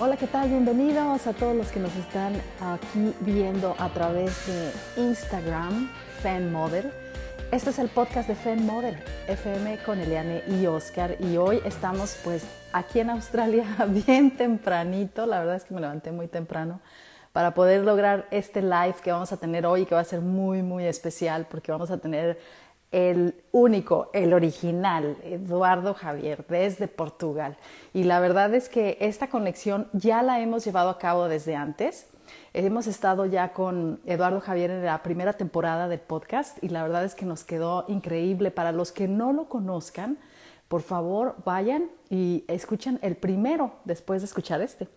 Hola, ¿qué tal? Bienvenidos a todos los que nos están aquí viendo a través de Instagram, Fan Model. Este es el podcast de Fan Model, FM con Eliane y Oscar. Y hoy estamos pues aquí en Australia bien tempranito. La verdad es que me levanté muy temprano para poder lograr este live que vamos a tener hoy, que va a ser muy, muy especial porque vamos a tener el único, el original, Eduardo Javier, desde Portugal. Y la verdad es que esta conexión ya la hemos llevado a cabo desde antes. Hemos estado ya con Eduardo Javier en la primera temporada del podcast y la verdad es que nos quedó increíble. Para los que no lo conozcan, por favor vayan y escuchen el primero después de escuchar este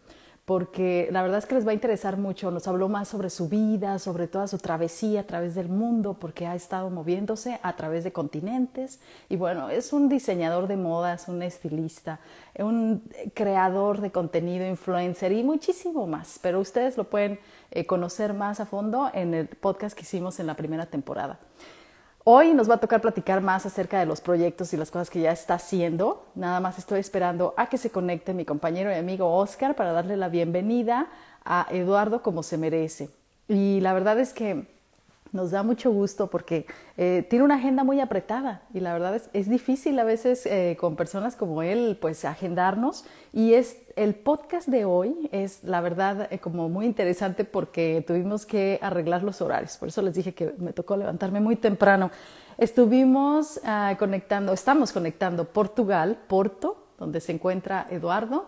porque la verdad es que les va a interesar mucho. Nos habló más sobre su vida, sobre toda su travesía a través del mundo, porque ha estado moviéndose a través de continentes. Y bueno, es un diseñador de modas, un estilista, un creador de contenido, influencer y muchísimo más. Pero ustedes lo pueden eh, conocer más a fondo en el podcast que hicimos en la primera temporada. Hoy nos va a tocar platicar más acerca de los proyectos y las cosas que ya está haciendo. Nada más estoy esperando a que se conecte mi compañero y amigo Oscar para darle la bienvenida a Eduardo como se merece. Y la verdad es que nos da mucho gusto porque eh, tiene una agenda muy apretada y la verdad es, es difícil a veces eh, con personas como él pues agendarnos. Y es el podcast de hoy es la verdad eh, como muy interesante porque tuvimos que arreglar los horarios. Por eso les dije que me tocó levantarme muy temprano. Estuvimos ah, conectando estamos conectando Portugal Porto donde se encuentra Eduardo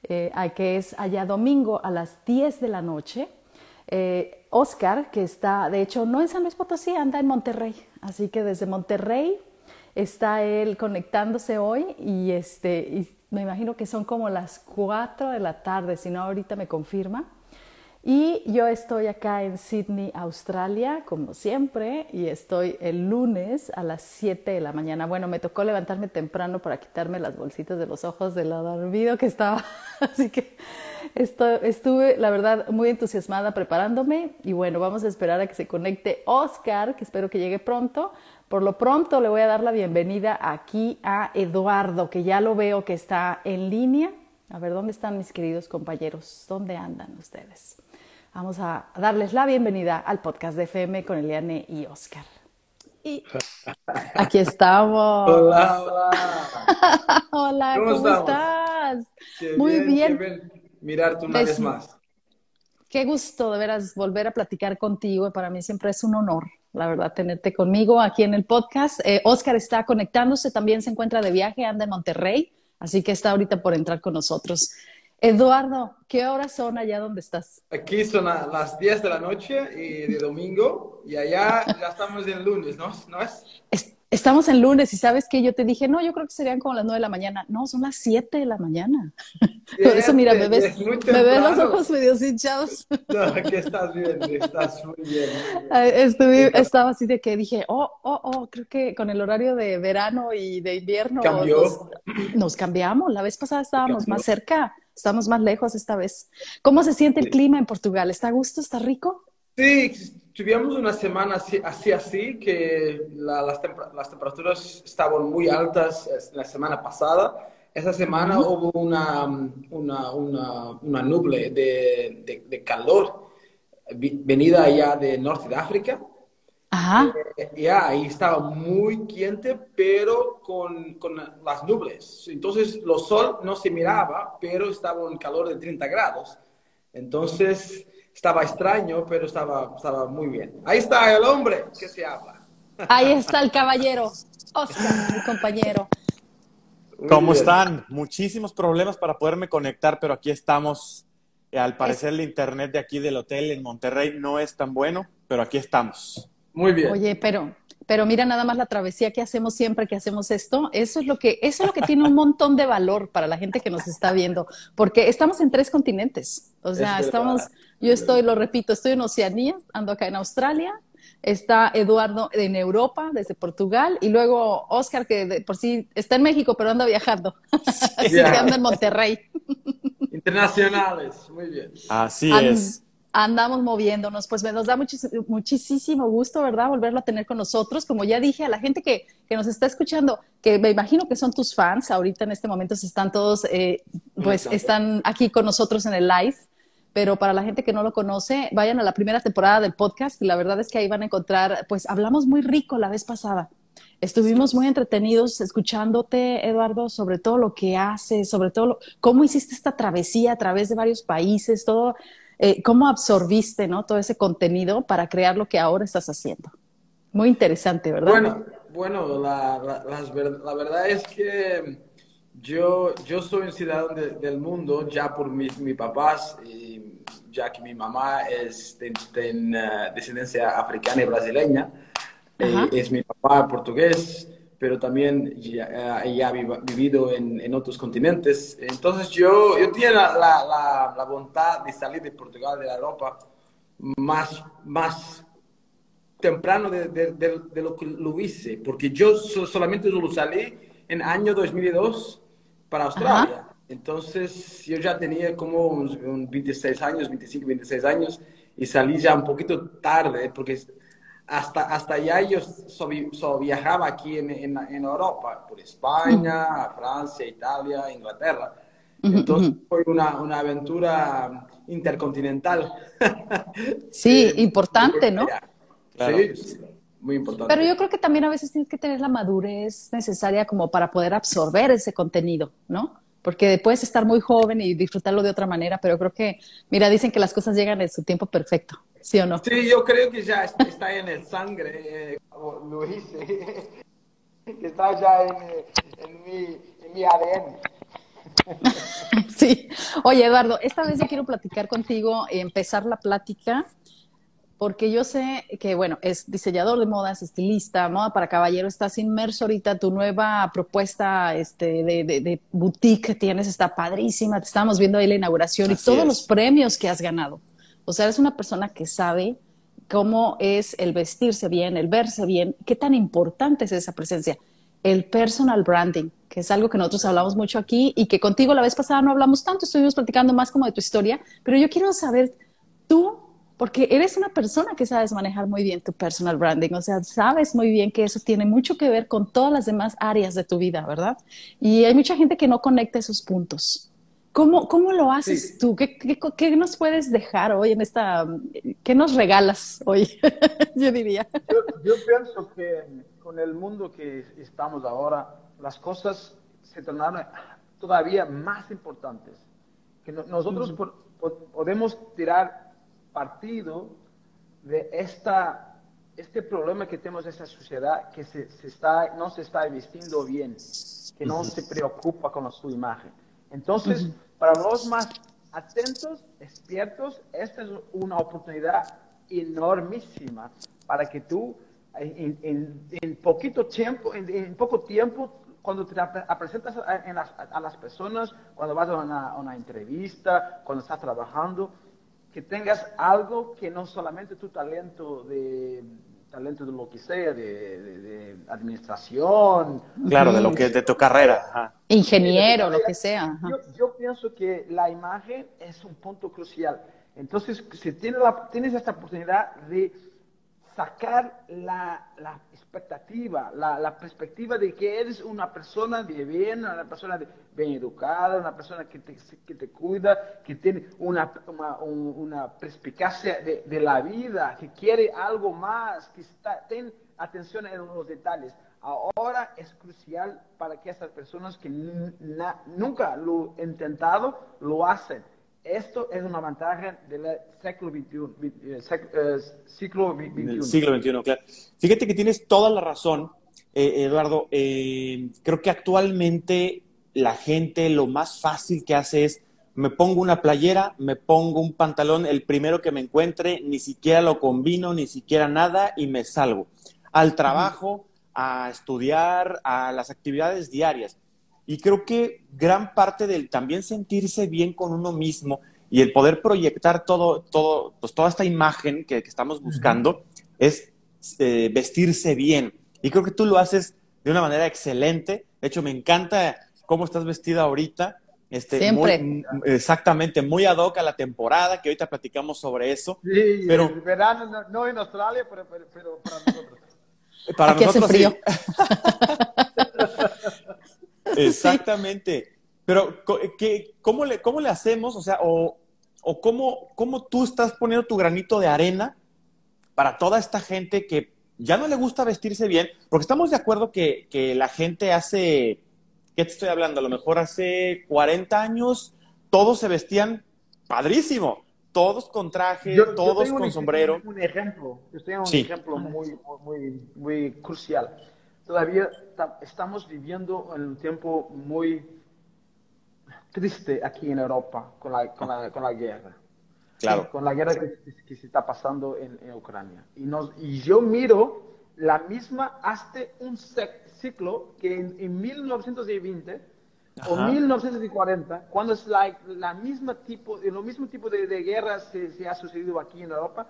que es allá domingo a las 10 de la noche eh, Oscar, que está, de hecho, no en San Luis Potosí, anda en Monterrey. Así que desde Monterrey está él conectándose hoy y, este, me imagino que son como las 4 de la tarde, si no ahorita me confirma. Y yo estoy acá en Sydney, Australia, como siempre, y estoy el lunes a las 7 de la mañana. Bueno, me tocó levantarme temprano para quitarme las bolsitas de los ojos de lo dormido que estaba, así que estuve, la verdad, muy entusiasmada preparándome y bueno, vamos a esperar a que se conecte Oscar, que espero que llegue pronto. Por lo pronto le voy a dar la bienvenida aquí a Eduardo, que ya lo veo que está en línea. A ver, ¿dónde están mis queridos compañeros? ¿Dónde andan ustedes? Vamos a darles la bienvenida al podcast de FM con Eliane y Oscar. Y aquí estamos. Hola, hola. hola, ¿cómo, estás? Muy bien mirarte una vez más. Qué gusto de veras volver a platicar contigo. Para mí siempre es un honor, la verdad, tenerte conmigo aquí en el podcast. Eh, Oscar está conectándose, también se encuentra de viaje, anda en Monterrey, así que está ahorita por entrar con nosotros. Eduardo, ¿qué horas son allá donde estás? Aquí son las 10 de la noche y de domingo y allá ya estamos en lunes, ¿no? ¿No es? Estamos en lunes y sabes que yo te dije, no, yo creo que serían como las nueve de la mañana. No, son las siete de la mañana. Por eso, mira, me ves, me ves los ojos medio hinchados. No, estás bien, estás muy bien. Estuve, estaba así de que dije, oh, oh, oh, creo que con el horario de verano y de invierno ¿Cambió? Nos, cambiamos. La vez pasada estábamos más cerca, estamos más lejos esta vez. ¿Cómo se siente el clima en Portugal? ¿Está a gusto? ¿Está rico? Sí, tuvimos una semana así, así, así que las, las, temperaturas estaban muy altas la semana pasada. Esa semana hubo una, una, una, una nube de, de, calor venida allá de norte de África. Ajá. Eh, ya, ahí estaba muy quente, pero con, con, las nubes. Entonces, el sol no se miraba, pero estaba un calor de 30 grados. Entonces, estaba extraño, pero estaba, estaba muy bien. Ahí está el hombre que se habla. Ahí está el caballero, Oscar, mi compañero. ¿Cómo están? Muchísimos problemas para poderme conectar, pero aquí estamos. Al parecer el internet de aquí del hotel en Monterrey no es tan bueno, pero aquí estamos. Muy bien. Oye, pero pero mira nada más la travesía que hacemos siempre que hacemos esto. Eso es lo que, eso es lo que tiene un montón de valor para la gente que nos está viendo, porque estamos en tres continentes. O sea, estamos, yo estoy, lo repito, estoy en Oceanía, ando acá en Australia, está Eduardo en Europa, desde Portugal, y luego Oscar, que por sí está en México, pero anda viajando. Así que anda en Monterrey. Internacionales, muy bien. Así es. Andamos moviéndonos, pues nos da muchísimo gusto, ¿verdad? Volverlo a tener con nosotros. Como ya dije, a la gente que, que, nos está escuchando, que me imagino que son tus fans, ahorita en este momento se están todos, eh, pues están aquí con nosotros en el live, pero para la gente que no lo conoce, vayan a la primera temporada del podcast y la verdad es que ahí van a encontrar, pues hablamos muy rico la vez pasada. Estuvimos muy entretenidos escuchándote, Eduardo, sobre todo lo que haces, sobre todo cómo hiciste esta travesía a través de varios países, todo eh, ¿Cómo absorbiste ¿no? todo ese contenido para crear lo que ahora estás haciendo? Muy interesante, ¿verdad? Bueno, bueno la, la, verdad es que yo, yo soy ciudadano del mundo ya por mis, mis papás, y ya que mi mamá es de, uh, descendencia africana y brasileña, eh, es mi papá portugués pero también ya, eh, ha vivido en, en, otros continentes. Entonces yo, yo tenía la, la, la, voluntad de salir de Portugal, de Europa, más, más temprano de, de, de, lo que lo hice, porque yo solamente lo salí en año 2002 para Australia. Entonces yo ya tenía como un 26 años, 25, 26 años, y salí ya un poquito tarde, porque hasta, hasta allá yo so, viajaba aquí en, en, Europa, por España, Francia, Italia, Inglaterra. Entonces fue una, una, aventura intercontinental. Sí, eh, importante, ¿no? Sí, muy importante. Pero yo creo que también a veces tienes que tener la madurez necesaria como para poder absorber ese contenido, ¿no? Porque puedes estar muy joven y disfrutarlo de otra manera, pero creo que, mira, dicen que las cosas llegan en su tiempo perfecto. ¿Sí o no? Sí, yo creo que ya está en el sangre, eh, lo hice, que está ya en, mi, en mi ADN. Sí. Oye, Eduardo, esta vez yo quiero platicar contigo, empezar la plática, porque yo sé que, bueno, es diseñador de modas, estilista, moda para caballero, estás inmerso ahorita, tu nueva propuesta este, de, de, boutique que tienes está padrísima, te estábamos viendo ahí la inauguración y todos los premios que has ganado. O sea, eres una persona que sabe cómo es el vestirse bien, el verse bien, qué tan importante es esa presencia. El personal branding, que es algo que nosotros hablamos mucho aquí y que contigo la vez pasada no hablamos tanto, estuvimos platicando más como de tu historia, pero yo quiero saber tú, porque eres una persona que sabes manejar muy bien tu personal branding, o sea, sabes muy bien que eso tiene mucho que ver con todas las demás áreas de tu vida, ¿verdad? Y hay mucha gente que no conecta esos puntos. ¿Cómo, cómo lo haces tú? ¿Qué, ¿Qué, nos puedes dejar hoy en esta, qué nos regalas hoy? yo diría. Yo, pienso que con el mundo que estamos ahora, las cosas se tornaron todavía más importantes. Que nosotros podemos tirar partido de esta, este problema que tenemos en esta sociedad que se, se está, no se está vistiendo bien, que no se preocupa con su imagen. Entonces, para los más atentos, despiertos, esta es una oportunidad enormísima para que tú en, poquito tiempo, en, poco tiempo, cuando te presentas a, las, personas, cuando vas a una, una, entrevista, cuando estás trabajando, que tengas algo que no solamente tu talento de talento de lo que sea, de, administración. Claro, de lo que de tu carrera. Ingeniero, lo que sea. Yo, pienso que la imagen es un punto crucial. Entonces, si tienes, la, tienes esta oportunidad de sacar la, expectativa, la, perspectiva de que eres una persona de bien, una persona bien educada, una persona que te, cuida, que tiene una, perspicacia de, de, la vida, que quiere algo más, que está, ten atención en los detalles. Ahora es crucial para que estas personas que nunca lo han intentado, lo hacen esto es una ventaja del siglo XXI. Eh, eh, siglo XXI. siglo XXI, claro. Fíjate que tienes toda la razón, eh, Eduardo. creo que actualmente la gente lo más fácil que hace es me pongo una playera, me pongo un pantalón, el primero que me encuentre, ni siquiera lo combino, ni siquiera nada y me salgo. Al trabajo, a estudiar, a las actividades diarias. Y creo que gran parte del también sentirse bien con uno mismo y el poder proyectar todo, todo, pues toda esta imagen que, estamos buscando es eh, vestirse bien. Y creo que tú lo haces de una manera excelente. De hecho, me encanta cómo estás vestida ahorita. Este, Siempre. exactamente, muy ad hoc a la temporada, que ahorita platicamos sobre eso. Sí, pero, el verano no, en Australia, pero, para nosotros. Para nosotros frío. Exactamente. Pero, ¿qué, cómo, le, ¿cómo le hacemos? O sea, o, o cómo, cómo tú estás poniendo tu granito de arena para toda esta gente que ya no le gusta vestirse bien, porque estamos de acuerdo que, que la gente hace ¿qué te estoy hablando? A lo mejor hace 40 años todos se vestían padrísimo, todos con traje, todos con sombrero. Un ejemplo, yo estoy en un ejemplo muy, muy, muy crucial. Todavía estamos viviendo en un tiempo muy triste aquí en Europa con la, con la, con la guerra. Claro. Con la guerra que, se está pasando en, en Ucrania. Y, nos, y yo miro la misma hasta un ciclo que en, 1920 o 1940, cuando es la, la misma tipo, lo mismo tipo de, de guerras se, se, ha sucedido aquí en Europa,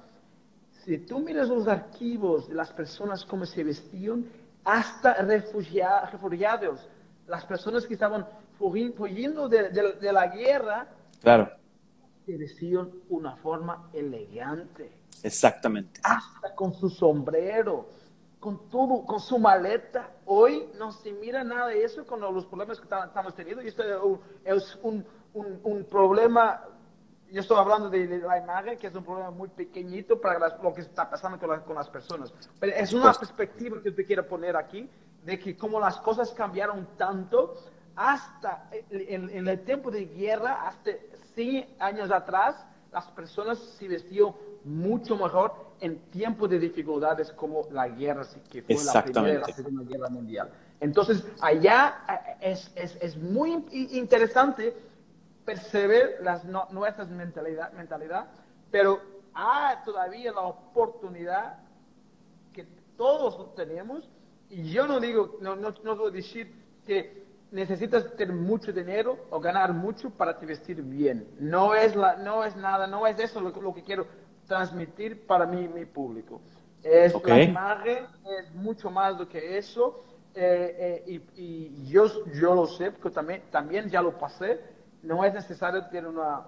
si tú miras los archivos de las personas cómo se vestían, hasta refugiados, las personas que estaban huyendo de, de, la guerra, claro. vestían una forma elegante. Exactamente. Hasta con su sombrero con todo, con su maleta. Hoy no se mira nada de eso con los problemas que estamos teniendo. Y esto es un, un, un problema, yo estoy hablando de, la imagen, que es un problema muy pequeñito para lo que está pasando con, con las personas. Pero es una perspectiva que te quiero poner aquí, de que como las cosas cambiaron tanto, hasta en, en el tiempo de guerra, hasta 100 años atrás, las personas se vestían mucho mejor en tiempos de dificultades como la guerra, que fue la Primera y la Segunda Guerra Mundial. Entonces, allá eh, es, es, es muy interesante percibir las, nuestras mentalidad, mentalidad, pero hay todavía la oportunidad que todos tenemos, y yo no digo, no, no, no voy a decir que necesitas tener mucho dinero o ganar mucho para te vestir bien. No es, la, no es nada, no es eso lo, lo que quiero transmitir para mí, mi público. Es la imagen, es mucho más do que eso. Eh, eh, y, y, yo, yo lo sé, porque también, también ya lo pasé. No es necesario tener una,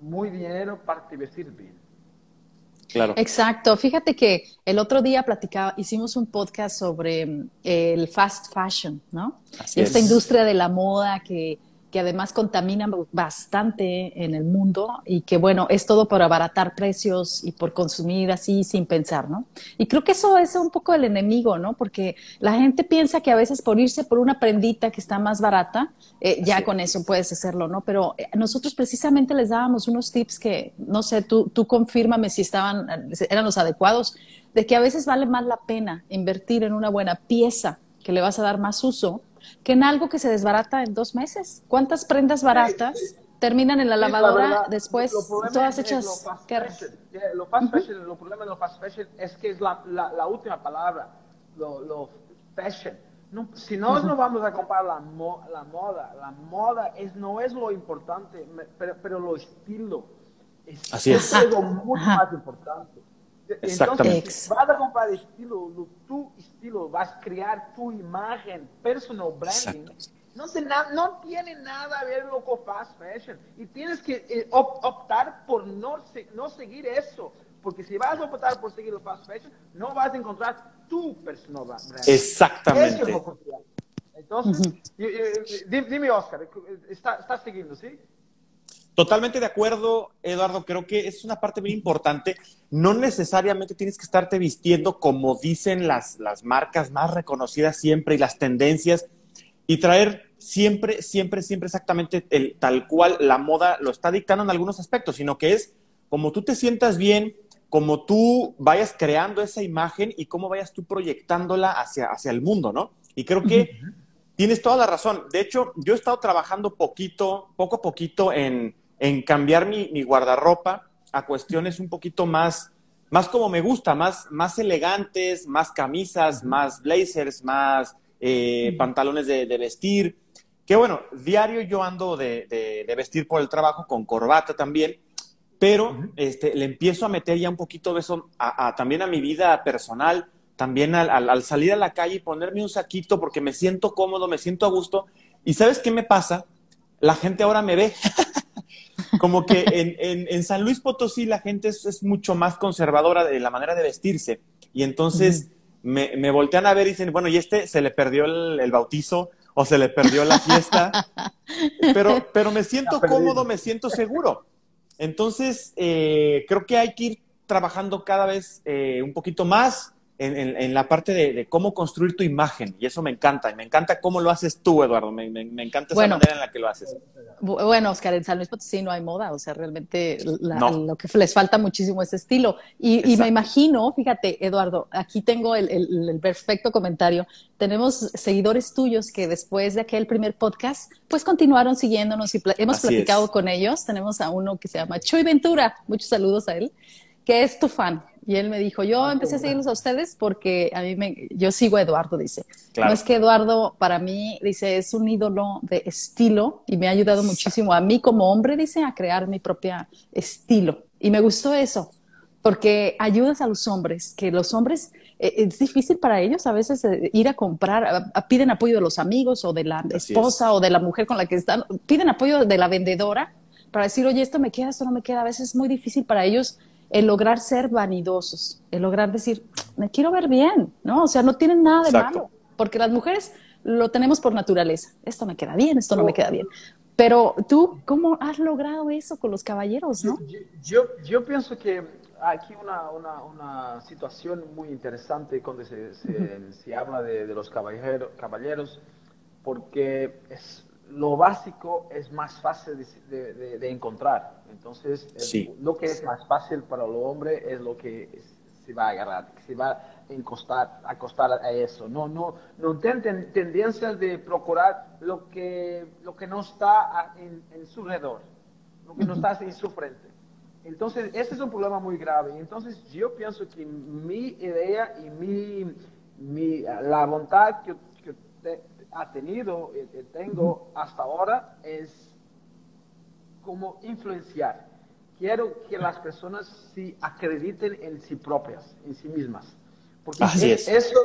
muy dinero para te vestir bien. Claro. Exacto. Fíjate que el otro día platicaba, hicimos un podcast sobre mm, el fast fashion, ¿no? Así Esta industria de la moda que que además contamina bastante en el mundo y que bueno, es todo por abaratar precios y por consumir así sin pensar, ¿no? Y creo que eso es un poco el enemigo, ¿no? Porque la gente piensa que a veces por irse por una prendita que está más barata, eh, ya con eso puedes hacerlo, ¿no? Pero eh, nosotros precisamente les dábamos unos tips que, no sé, tú, tú confírmame si estaban, eran los adecuados, de que a veces vale más la pena invertir en una buena pieza que le vas a dar más uso que en algo que se desbarata en dos meses. ¿Cuántas prendas baratas terminan en la lavadora después todas hechas? Lo fast, fashion, lo problema de lo fast fashion es que es la, la, última palabra, lo, lo fashion. No, si no, no vamos a comprar la, la moda. La moda es, no es lo importante, pero, pero lo estilo. Es, Así es. es algo mucho más importante. Entonces, vas a comprar estilo, tu estilo, vas a crear tu imagen, personal branding. No, no, tiene nada a ver con fast fashion. Y tienes que eh, optar por no, no seguir eso. Porque si vas a optar por seguir el fast fashion, no vas a encontrar tu personal branding. Exactamente. Entonces, dime, Oscar, ¿estás está siguiendo, sí? Totalmente de acuerdo, Eduardo. Creo que es una parte muy importante. No necesariamente tienes que estarte vistiendo como dicen las, las marcas más reconocidas siempre y las tendencias y traer siempre, siempre, siempre exactamente el, tal cual la moda lo está dictando en algunos aspectos, sino que es como tú te sientas bien, como tú vayas creando esa imagen y cómo vayas tú proyectándola hacia, hacia el mundo, ¿no? Y creo que tienes toda la razón. De hecho, yo he estado trabajando poquito, poco a poquito en en cambiar mi, guardarropa a cuestiones un poquito más, más como me gusta, más, más elegantes, más camisas, más blazers, más eh, pantalones de, vestir. Que bueno, diario yo ando de, vestir por el trabajo con corbata también, pero este, le empiezo a meter ya un poquito de eso a, también a mi vida personal, también al, al, salir a la calle y ponerme un saquito porque me siento cómodo, me siento a gusto. ¿Y sabes qué me pasa? la gente ahora me ve. como que en, en, San Luis Potosí la gente es, mucho más conservadora de la manera de vestirse. Y entonces me, me, voltean a ver y dicen, bueno, y este se le perdió el, bautizo o se le perdió la fiesta. pero, pero me siento cómodo, me siento seguro. Entonces, eh, creo que hay que ir trabajando cada vez eh, un poquito más en, la parte de, cómo construir tu imagen. Y eso me encanta. Y me encanta cómo lo haces tú, Eduardo. Me, encanta esa manera en la que lo haces. Bueno, Oscar, en San Luis Potosí no hay moda. O sea, realmente lo que les falta muchísimo es estilo. Y, me imagino, fíjate, Eduardo, aquí tengo el, perfecto comentario. Tenemos seguidores tuyos que después de aquel primer podcast, pues continuaron siguiéndonos y hemos platicado con ellos. Tenemos a uno que se llama Chuy Ventura. Muchos saludos a él que es tu fan. Y él me dijo, yo ah, empecé a seguirlos a ustedes porque a mí me, yo sigo a Eduardo, dice. No es que Eduardo para mí, dice, es un ídolo de estilo y me ha ayudado muchísimo a mí como hombre, dice, a crear mi propia estilo. Y me gustó eso, porque ayudas a los hombres, que los hombres, eh, es difícil para ellos a veces eh, ir a comprar, piden apoyo de los amigos o de la esposa o de la mujer con la que están, piden apoyo de la vendedora para decir, oye, esto me queda, esto no me queda. A veces es muy difícil para ellos el lograr ser vanidosos, el lograr decir, me quiero ver bien, ¿no? O sea, no tienen nada de malo, porque las mujeres lo tenemos por naturaleza. Esto me queda bien, esto no me queda bien. Pero tú, ¿cómo has logrado eso con los caballeros, no? Yo, yo, pienso que aquí una, una, una, situación muy interesante cuando se, se, habla de, de los caballeros, caballeros, porque es, lo básico es más fácil de, encontrar. Entonces, lo que es más fácil para el hombre es lo que se va a agarrar, se va a encostar, acostar a eso. No, no, no tienen tendencias de procurar lo que, lo que no está en, su alrededor, lo que no está en su frente. Entonces, ese es un problema muy grave. Entonces, yo pienso que mi idea y mi, mi la voluntad que, que ha tenido, eh, eh, tengo hasta ahora es como influenciar. Quiero que las personas sí acrediten en sí propias, en sí mismas. Porque eso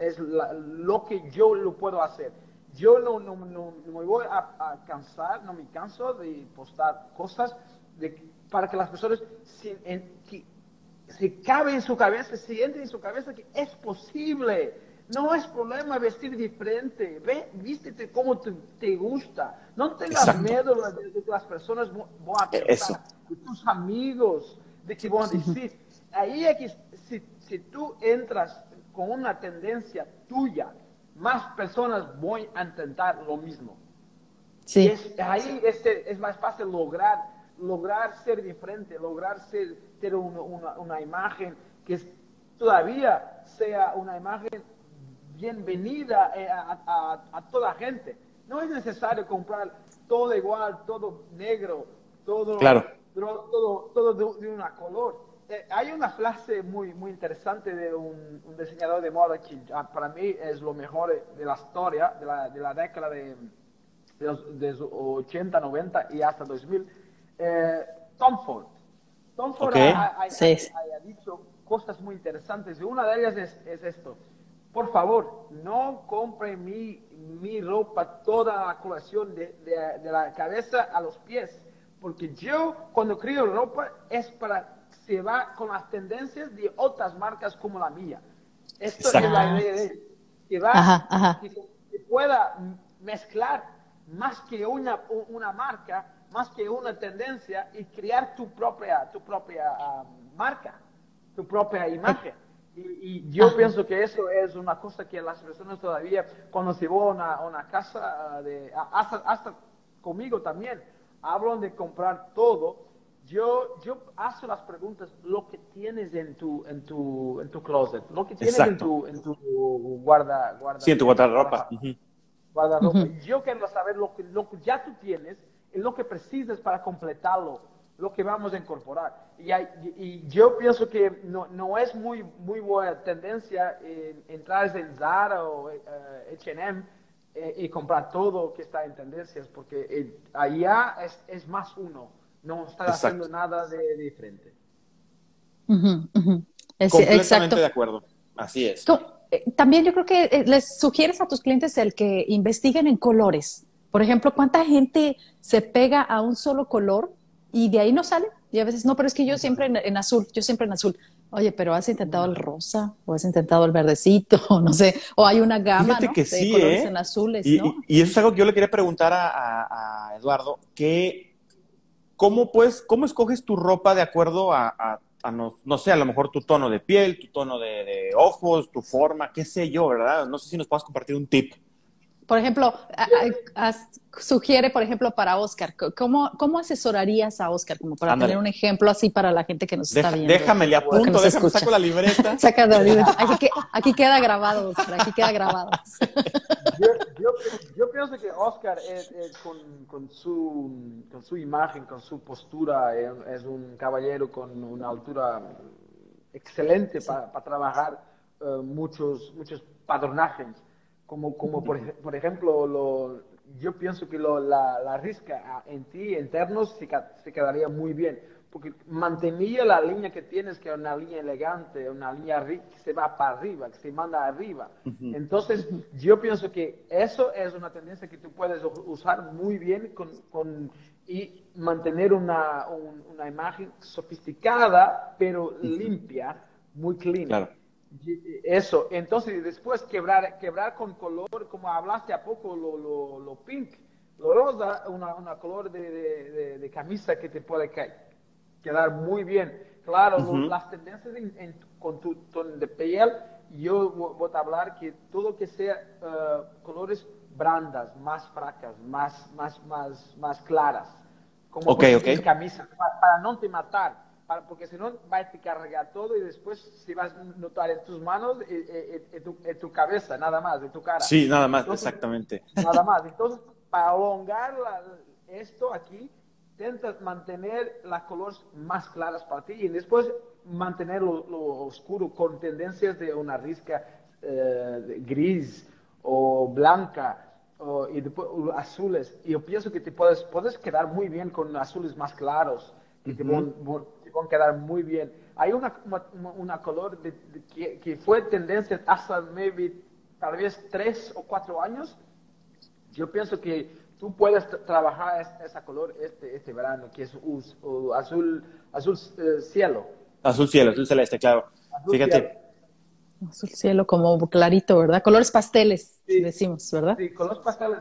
es, lo que yo lo puedo hacer. Yo no, no, no, me voy a, cansar, no me canso de postar cosas de, para que las personas se, se cabe en su cabeza, se entre en su cabeza que es posible no es problema vestir diferente. Ve, vístete como te, gusta. No tengas miedo de, que las personas van a pensar, de tus amigos, de que van a decir. Ahí es que si, si tú entras con una tendencia tuya, más personas van a intentar lo mismo. Sí. ahí este, es más fácil lograr, lograr ser diferente, lograr ser, tener una, una imagen que todavía sea una imagen bienvenida eh, a, a, toda gente. No es necesario comprar todo igual, todo negro, todo, todo, todo, de, una color. Eh, hay una frase muy, muy interesante de un, diseñador de moda que ah, para mí es lo mejor de la historia de la, de la década de, de, los, 80, 90 y hasta 2000. Eh, Tom Ford. Tom Ford ha, dicho cosas muy interesantes y una de ellas es, es esto por favor, no compre mi, mi ropa, toda la colección de, de, la cabeza a los pies, porque yo cuando creo ropa es para se va con las tendencias de otras marcas como la mía. Esto es la idea de que va, Que, pueda mezclar más que una, una marca, más que una tendencia y crear tu propia, tu propia ah, marca, tu propia imagen. Y, yo pienso que eso es una cosa que las personas todavía, cuando se van a una, casa, de, hasta, hasta conmigo también, hablan de comprar todo. Yo, yo hago las preguntas, lo que tienes en tu, en tu, en tu closet, lo que tienes en tu, en tu guarda, guarda. Sí, en tu guardarropa. Guardarropa. Yo quiero saber lo que, lo que ya tú tienes y lo que precisas para completarlo lo que vamos a incorporar. Y, y yo pienso que no, no, es muy, muy buena tendencia entrar en Zara o H&M y comprar todo que está en tendencias, porque eh, allá es, es, más uno, no está haciendo nada de, diferente. Completamente de acuerdo, así es. también yo creo que les sugieres a tus clientes el que investiguen en colores Por ejemplo, ¿cuánta gente se pega a un solo color y de ahí no sale? Y a veces, no, pero es que yo siempre en, azul, yo siempre en azul. Oye, pero has intentado el rosa o has intentado el verdecito, no sé, o hay una gama ¿no? que de sí, colores ¿eh? en azules, y, ¿no? y, eso es algo que yo le quería preguntar a, Eduardo, que ¿cómo, pues, ¿cómo escoges tu ropa de acuerdo a, no, sé, a lo mejor tu tono de piel, tu tono de, ojos, tu forma, qué sé yo, ¿verdad? No sé si nos puedes compartir un tip. Por ejemplo, sugiere, por ejemplo, para Oscar, ¿cómo, cómo asesorarías a Oscar? Como para tener un ejemplo así para la gente que nos está viendo. Déjame, le apunto, déjame, saco la libreta. Saca la libreta. Aquí, aquí, queda grabado, Oscar, aquí queda grabado. Yo, yo, pienso que Oscar es, con, con, su, con su imagen, con su postura, es, un caballero con una altura excelente para, trabajar eh, muchos, muchos patronajes como, como por, por ejemplo, lo, yo pienso que lo, la, la, risca en ti, internos, se, se, quedaría muy bien, porque mantenía la línea que tienes, que es una línea elegante, una línea que se va para arriba, que se manda arriba. Entonces, yo pienso que eso es una tendencia que tú puedes usar muy bien con, con y mantener una, una imagen sofisticada, pero limpia, muy clean. Claro. Eso, entonces después quebrar, quebrar con color, como hablaste a poco, lo, lo, lo pink, lo rosa, una, una color de, de, camisa que te puede quedar muy bien. Claro, las tendencias con tu tono de piel, yo voy a hablar que todo que sea eh, colores brandas, más fracas, más, más, más, más claras, como okay, camisa, para, para no te matar porque si no va a te cargar todo y después si vas a notar en tus manos, en, eh, eh, eh, tu, en tu, cabeza, nada más, en tu cara. Sí, nada más, exactamente. Nada más. Entonces, para alongar esto aquí, intentas mantener las colores más claras para ti y después mantener lo, oscuro con tendencias de una risca gris o blanca o, y después azules. Y yo pienso que te puedes, puedes quedar muy bien con azules más claros y te, van a quedar muy bien. Hay una, una, color que, que, fue tendencia hasta maybe, tal vez tres o cuatro años. Yo pienso que tú puedes trabajar esa color este, este verano, que es azul, azul eh, cielo. Azul cielo, azul celeste, claro. Fíjate. Azul cielo como clarito, ¿verdad? Colores pasteles, decimos, ¿verdad? Sí, colores pasteles.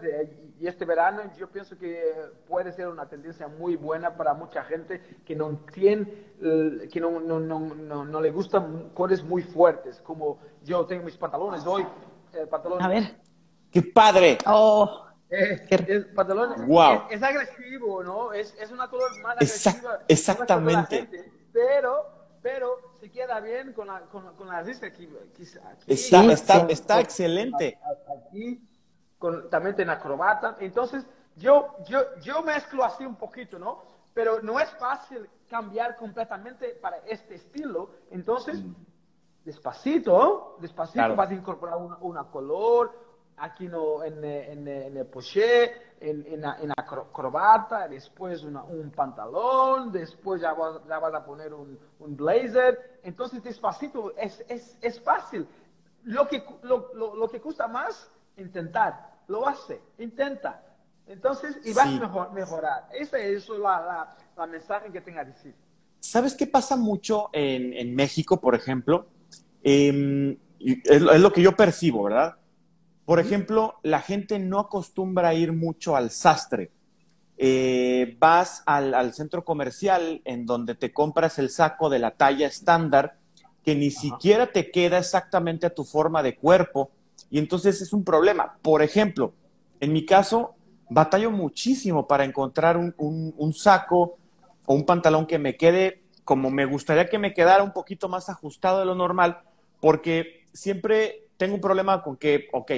y este verano yo pienso que puede ser una tendencia muy buena para mucha gente que no tiene, que no, no, no, no, le gustan colores muy fuertes, como yo tengo mis pantalones hoy. El pantalón, A ver. ¡Qué padre! ¡Oh! Eh, el pantalón wow. es, agresivo, ¿no? Es, es una color más agresiva. exactamente. pero, pero se queda bien con la, con, con la risa aquí. está, está, está excelente. Aquí, con, también en acrobata. Entonces, yo, yo, yo mezclo así un poquito, ¿no? Pero no es fácil cambiar completamente para este estilo. Entonces, despacito, despacito vas a incorporar una color, aquí no, en, en, en el poché, en, en, la, en acrobata, después un pantalón, después ya vas, ya vas a poner un, un, blazer. Entonces, despacito, es, es, es fácil. Lo que, lo, lo, lo, que cuesta más, intentar. Lo hace, intenta. Entonces, y vas a mejor, mejorar. Esa es la, la, la, mensaje que tenga que decir. ¿Sabes qué pasa mucho en, en México, por ejemplo? Eh, es, es lo que yo percibo, ¿verdad? Por ejemplo, la gente no acostumbra a ir mucho al sastre. Eh, vas al, centro comercial en donde te compras el saco de la talla estándar que ni siquiera te queda exactamente a tu forma de cuerpo y entonces es un problema. Por ejemplo, en mi caso, batallo muchísimo para encontrar un, un saco o un pantalón que me quede como me gustaría que me quedara un poquito más ajustado de lo normal, porque siempre tengo un problema con que, ok,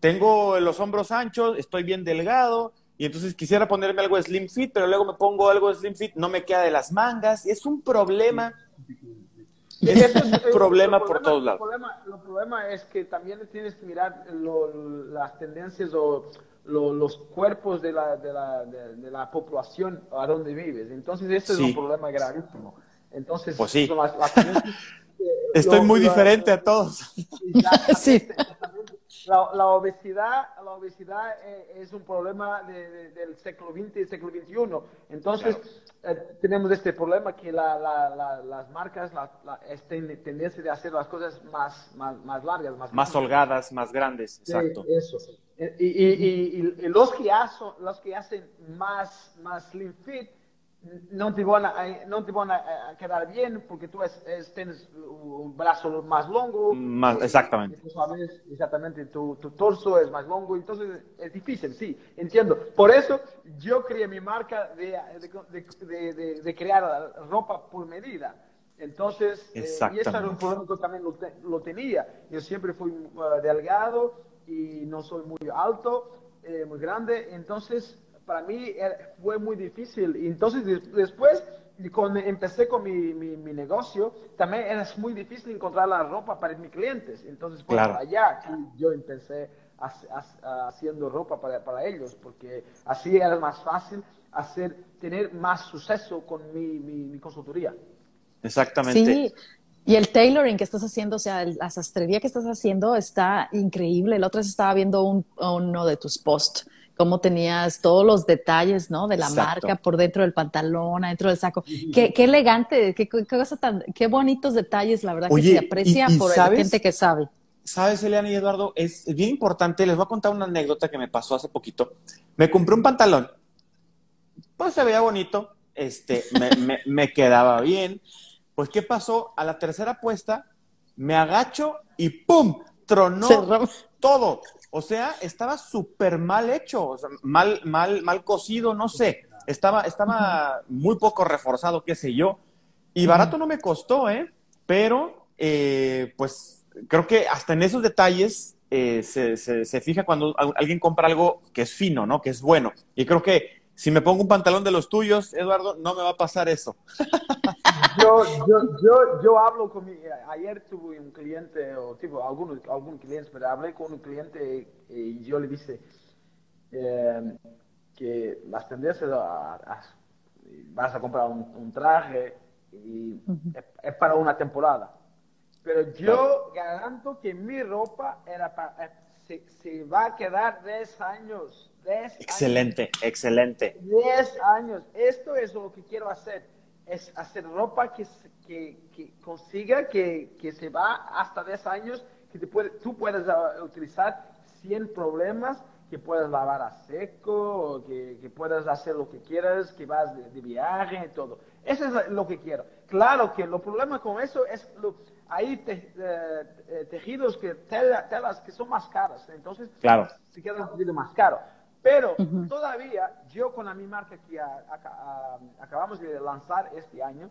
tengo los hombros anchos, estoy bien delgado, y entonces quisiera ponerme algo de slim fit, pero luego me pongo algo de slim fit, no me queda de las mangas, y es un problema. Es un problema por todos lados. El problema, es que también tienes que mirar las tendencias o los cuerpos de la, de, la, de, la, población a donde vives. Entonces, ese es un problema gravísimo. Entonces, pues sí. Estoy muy diferente a todos. sí. la, obesidad, la obesidad eh, es un problema del siglo XX y siglo XXI. Entonces, eh, tenemos este problema que las marcas la, tienen tendencia de hacer las cosas más, más, largas, más, más holgadas, más grandes. Exacto. eso. Y, y, y, los, que hacen, los que hacen más, más slim fit no te van a, no te van a, quedar bien porque tú tienes un brazo más largo. Más, exactamente. exactamente, tu, tu, torso es más largo, entonces es difícil, sí, entiendo. Por eso yo creé mi marca de, de, de, de crear ropa por medida. Entonces, eh, y eso era un problema que también lo, lo, tenía. Yo siempre fui uh, delgado y no soy muy alto, eh, muy grande, entonces para mí fue muy difícil. Y entonces después, cuando empecé con mi, mi, negocio, también era muy difícil encontrar la ropa para mis clientes. Entonces fue allá que yo empecé haciendo ropa para, para, ellos, porque así era más fácil hacer, tener más suceso con mi, mi, consultoría. Exactamente. Sí. Y el tailoring que estás haciendo, o sea, la sastrería que estás haciendo está increíble. La otra vez estaba viendo un, uno de tus posts cómo tenías todos los detalles, ¿no? De la marca por dentro del pantalón, adentro del saco. Qué, qué elegante, qué, cosa tan, qué bonitos detalles, la verdad que se aprecia por la gente que sabe. Sabes, Eliana y Eduardo, es bien importante, les voy a contar una anécdota que me pasó hace poquito. Me compré un pantalón, pues se veía bonito, este, me, me quedaba bien. Pues, ¿qué pasó? A la tercera apuesta, me agacho y ¡pum! Tronó todo. O sea, estaba súper mal hecho, mal, mal, mal cocido, no sé. Estaba, estaba muy poco reforzado, qué sé yo. Y barato no me costó, ¿eh? Pero, eh, pues, creo que hasta en esos detalles eh, se, se, fija cuando alguien compra algo que es fino, ¿no? Que es bueno. Y creo que si me pongo un pantalón de los tuyos, Eduardo, no me va a pasar eso. yo, yo, yo, yo hablo con mi, ayer tuve un cliente, o tipo, algunos, algún cliente, pero hablé con un cliente y yo le dije eh, que las tendencias vas a comprar un, traje y es, para una temporada. Pero yo garanto que mi ropa era para, se, se va a quedar 10 años excelente, excelente. 10 años. Esto es lo que quiero hacer. Es hacer ropa que, que, consiga que, que, se va hasta 10 años, que te puede, tú puedes uh, utilizar sin problemas, que puedes lavar a seco, que, que puedes hacer lo que quieras, que vas de, viaje y todo. Eso es lo que quiero. Claro que el problema con eso es lo, hay eh, eh, tejidos que telas que son más caras, entonces claro. se queda un poquito más caro. Pero todavía yo con la mi marca que acabamos de lanzar este año,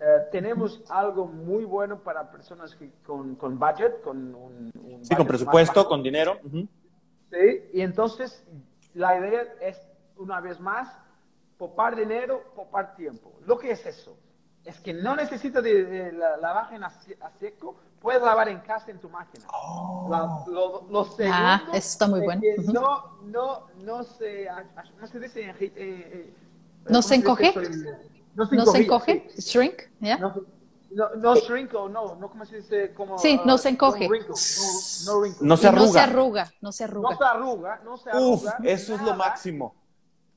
eh, tenemos algo muy bueno para personas con, con budget, con un, sí, con presupuesto, con dinero. Sí, y entonces la idea es, una vez más, popar dinero, popar tiempo. Lo que es eso, es que no necesitas de, de la, lavaje a seco, puedes lavar en casa en tu máquina. Oh. lo, ah, eso está muy bueno. No, no, no se, no se dice, eh, eh, ¿No se encoge? No se, ¿No se encoge? ¿Shrink? ¿Ya? No, no, shrink o no, no como se dice como... Sí, no se encoge. No, no, no, se arruga. No se arruga, no se arruga. No se arruga, no se arruga. Uf, eso es lo máximo.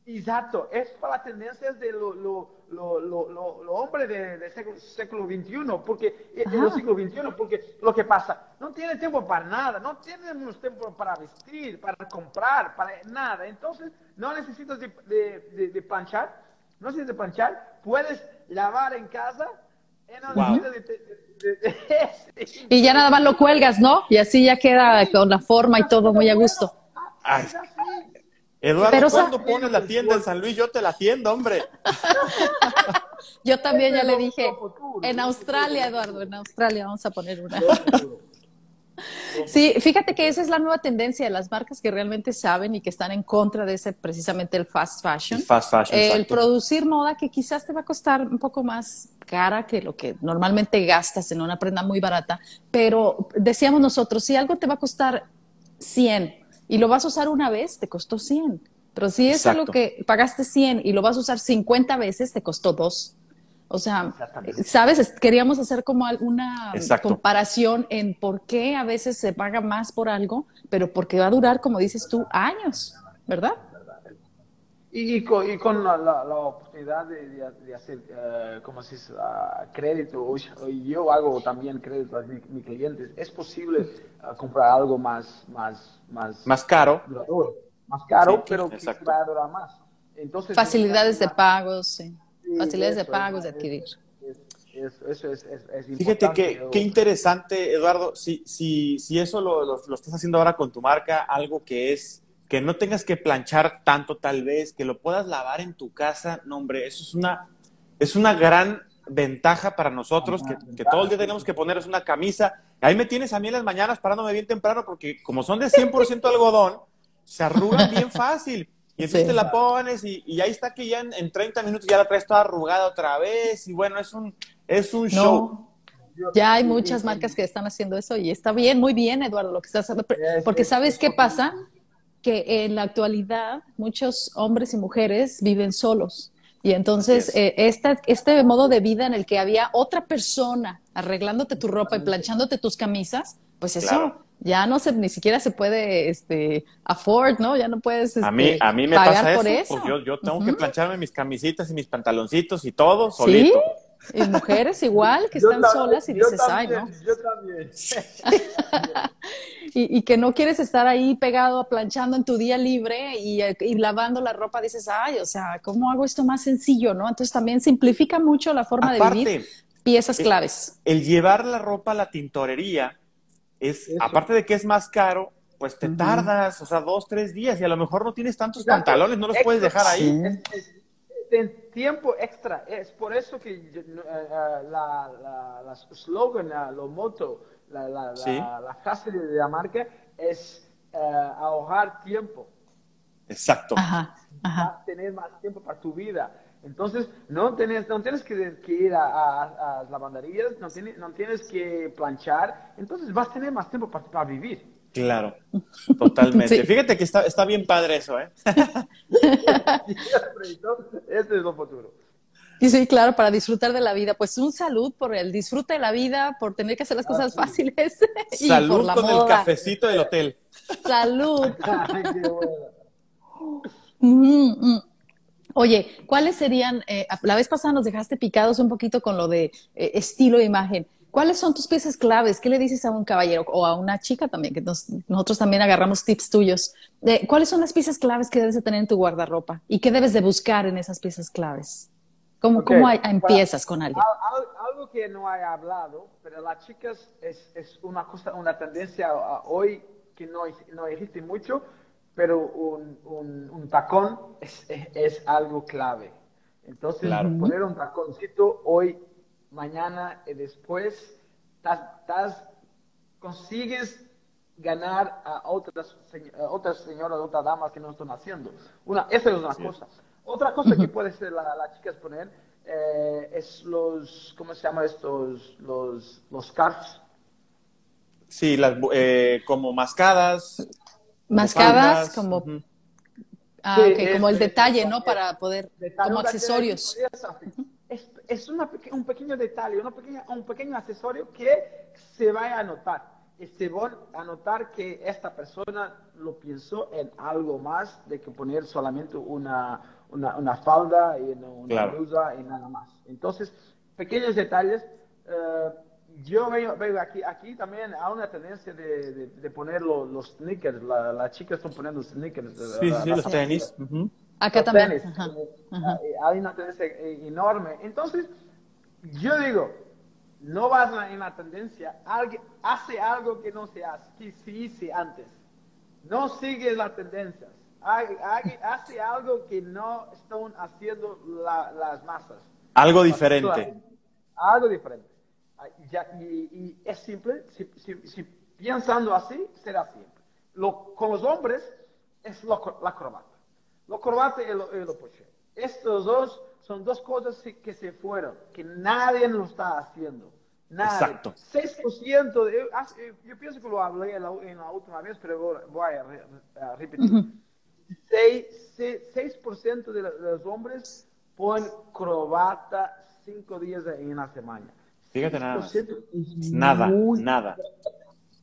Exacto, es para las tendencias de lo, lo, lo, lo, lo hombre del de siglo, XXI, porque, eh, del siglo XXI, porque lo que pasa, no tiene tiempo para nada, no tenemos tiempo para vestir, para comprar, para nada. Entonces, no necesitas de, de, de, planchar, no necesitas de planchar, puedes lavar en casa. y ya nada más lo cuelgas, ¿no? Y así ya queda con la forma y todo muy a gusto. Ay, Eduardo, Pero, ¿cuándo pones la tienda en San Luis? Yo te la atiendo, hombre. Yo también ya le dije, en Australia, Eduardo, en Australia vamos a poner una. Sí, fíjate que esa es la nueva tendencia de las marcas que realmente saben y que están en contra de ese precisamente el fast fashion. El fast fashion. el producir moda que quizás te va a costar un poco más cara que lo que normalmente gastas en una prenda muy barata, pero decíamos nosotros, si algo te va a costar 100 y lo vas a usar una vez, te costó 100. Pero si es algo que pagaste 100 y lo vas a usar 50 veces, te costó 2. O sea, ¿sabes? Queríamos hacer como alguna comparación en por qué a veces se paga más por algo, pero porque va a durar, como dices tú, años, ¿verdad? Y, con, y con la, la, oportunidad de, de, hacer, uh, como se dice, uh, crédito, yo hago también crédito a mis clientes, es posible uh, comprar algo más, más, más, más caro. Más caro, pero que va a durar más. Entonces, Facilidades de pagos, sí. Facilidades de pagos de adquirir. Eso es, es, Fíjate que, qué interesante, Eduardo, si, si, si eso lo, lo, lo estás haciendo ahora con tu marca, algo que es que no tengas que planchar tanto tal vez, que lo puedas lavar en tu casa, no hombre, eso es una, es una gran ventaja para nosotros, que, que, todo el día tenemos que poner es una camisa. Ahí me tienes a mí en las mañanas parándome bien temprano porque como son de 100% algodón, se arrugan bien fácil. Y entonces te la pones y, y, ahí está que ya en, 30 minutos ya la traes toda arrugada otra vez y bueno, es un, es un show. Ya hay muchas marcas que están haciendo eso y está bien, muy bien, Eduardo, lo que estás haciendo. Porque ¿sabes qué pasa? Que en la actualidad muchos hombres y mujeres viven solos. Y entonces eh, este modo de vida en el que había otra persona arreglándote tu ropa y planchándote tus camisas, pues eso ya no se ni siquiera se puede este afford, ¿no? Ya no puedes a mí este, a mí me pasa eso, Pues yo, tengo que plancharme mis camisitas y mis pantaloncitos y todo solito. Y mujeres igual, que están solas y dices, ay, ¿no? Yo también. y, que no quieres estar ahí pegado planchando en tu día libre y, lavando la ropa, dices, ay, o sea, ¿cómo hago esto más sencillo, no? Entonces también simplifica mucho la forma de vivir. Piezas claves. El, llevar la ropa a la tintorería es, aparte de que es más caro, pues te tardas, o sea, dos, tres días y a lo mejor no tienes tantos pantalones, no los puedes dejar ahí en tiempo extra. Es por eso que eh, eh, la, la, la, slogan, la, lo moto, la, la, frase de la marca es uh, ahorrar tiempo. Exacto. Ajá, ajá. Tener más tiempo para tu vida. Entonces, no tienes, no tienes que, ir a, a, las lavanderías, no tienes, no tienes que planchar, entonces vas a tener más tiempo para, para vivir. Claro, totalmente. Fíjate que está, está bien padre eso, ¿eh? este es lo futuro. Y sí, claro, para disfrutar de la vida. Pues un salud por el disfrute de la vida, por tener que hacer las cosas fáciles. salud con el cafecito del hotel. Salud. Mm, mm. Oye, ¿cuáles serían, eh, la vez pasada nos dejaste picados un poquito con lo de eh, estilo e imagen. ¿Cuáles son tus piezas claves? ¿Qué le dices a un caballero o a una chica también? Que nosotros también agarramos tips tuyos. ¿Cuáles son las piezas claves que debes de tener en tu guardarropa? ¿Y qué debes de buscar en esas piezas claves? ¿Cómo, cómo empiezas con alguien? Algo que no he hablado, pero las chicas es, es una cosa, una tendencia hoy que no, no existe mucho, pero un, un, tacón es, es, algo clave. Entonces, poner un taconcito hoy mañana y después, consigues ganar a otras, otras señoras, otras damas que no están haciendo. Una, esa es una cosa. Otra cosa que puede ser la, las chicas poner eh, es los, ¿cómo se llama estos? Los, los scarves. Sí, las, eh, como mascadas. Mascadas, como... Ah, como el detalle, ¿no? Para poder, como accesorios es un pequeño detalle, una pequeña, un pequeño accesorio que se va a notar. Y se va a notar que esta persona lo pensó en algo más de que poner solamente una, una, una falda y una blusa y nada más. Entonces, pequeños detalles. Eh, yo veo, veo, aquí, aquí también hay una tendencia de, de, poner los, los sneakers. las chicas están poniendo sneakers. Sí, sí, los tenis. Acá también. Hay una tendencia enorme. Entonces, yo digo, no vas en la tendencia, alguien hace algo que no se hace, que se hice antes. No sigue la tendencia. Hace algo que no están haciendo las masas. Algo diferente. Algo diferente. y, es simple, si, pensando así, será simple. Lo, con los hombres es la corbata. Lo corbata y lo, y Estos dos son dos cosas que se fueron, que nadie lo está haciendo. Nadie. Exacto. 6% de, yo pienso que lo hablé en la, última vez, pero voy a, repetir. 6%, de, los hombres ponen corbata cinco días en la semana. Fíjate nada más. Nada, nada.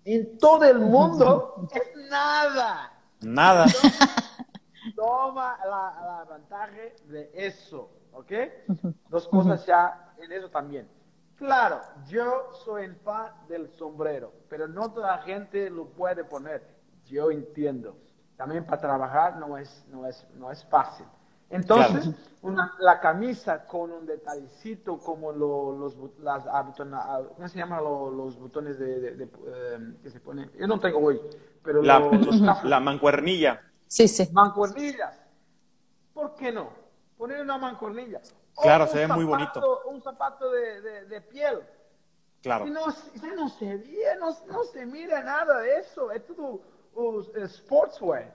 En todo el mundo es nada. Nada. Toma la, la ventaja de eso, ¿ok? Dos cosas ya en eso también. Claro, yo soy el fan del sombrero, pero no toda la gente lo puede poner. Yo entiendo. También para trabajar no es, no es, no es fácil. Entonces, una, la camisa con un detallecito como los, las, ¿cómo se llama los, botones de, de, eh, que se ponen? Yo no tengo hoy, pero la, la mancuernilla. Sí, sí. Mancuernillas. ¿Por qué no? Poner una mancuernilla. Claro, se ve muy bonito. Un zapato de, de, piel. Claro. Y no, no se ve, no, no, se mira nada de eso. Es todo uh, sportswear.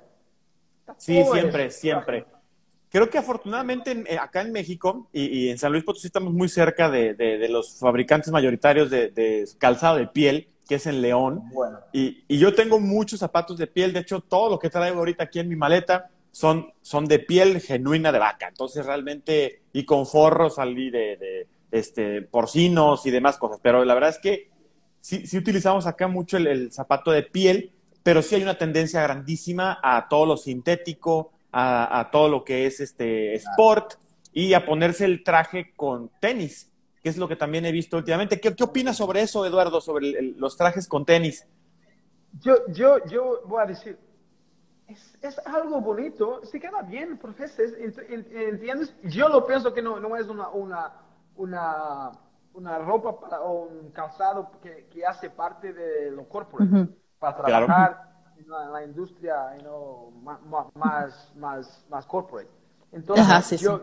Sí, siempre, siempre. Creo que afortunadamente eh, acá en México y, en San Luis Potosí estamos muy cerca de, los fabricantes mayoritarios de, calzado de piel, que es en León. Y, yo tengo muchos zapatos de piel. De hecho, todo lo que traigo ahorita aquí en mi maleta son, son de piel genuina de vaca. Entonces, realmente, y con forros salí de, este, porcinos y demás cosas. Pero la verdad es que sí, sí utilizamos acá mucho el zapato de piel, pero sí hay una tendencia grandísima a todo lo sintético a, todo lo que es este sport y a ponerse el traje con tenis, que es lo que también he visto últimamente. ¿Qué, qué opinas sobre eso, Eduardo, sobre los trajes con tenis? Yo, yo, yo voy a decir, es, es algo bonito, se queda bien, profesores, ¿entiendes? Yo lo pienso que no, no es una, una, una, una ropa para, o un calzado que, que hace parte de lo corporate, para trabajar la, industria más, más, más corporate. Entonces, yo,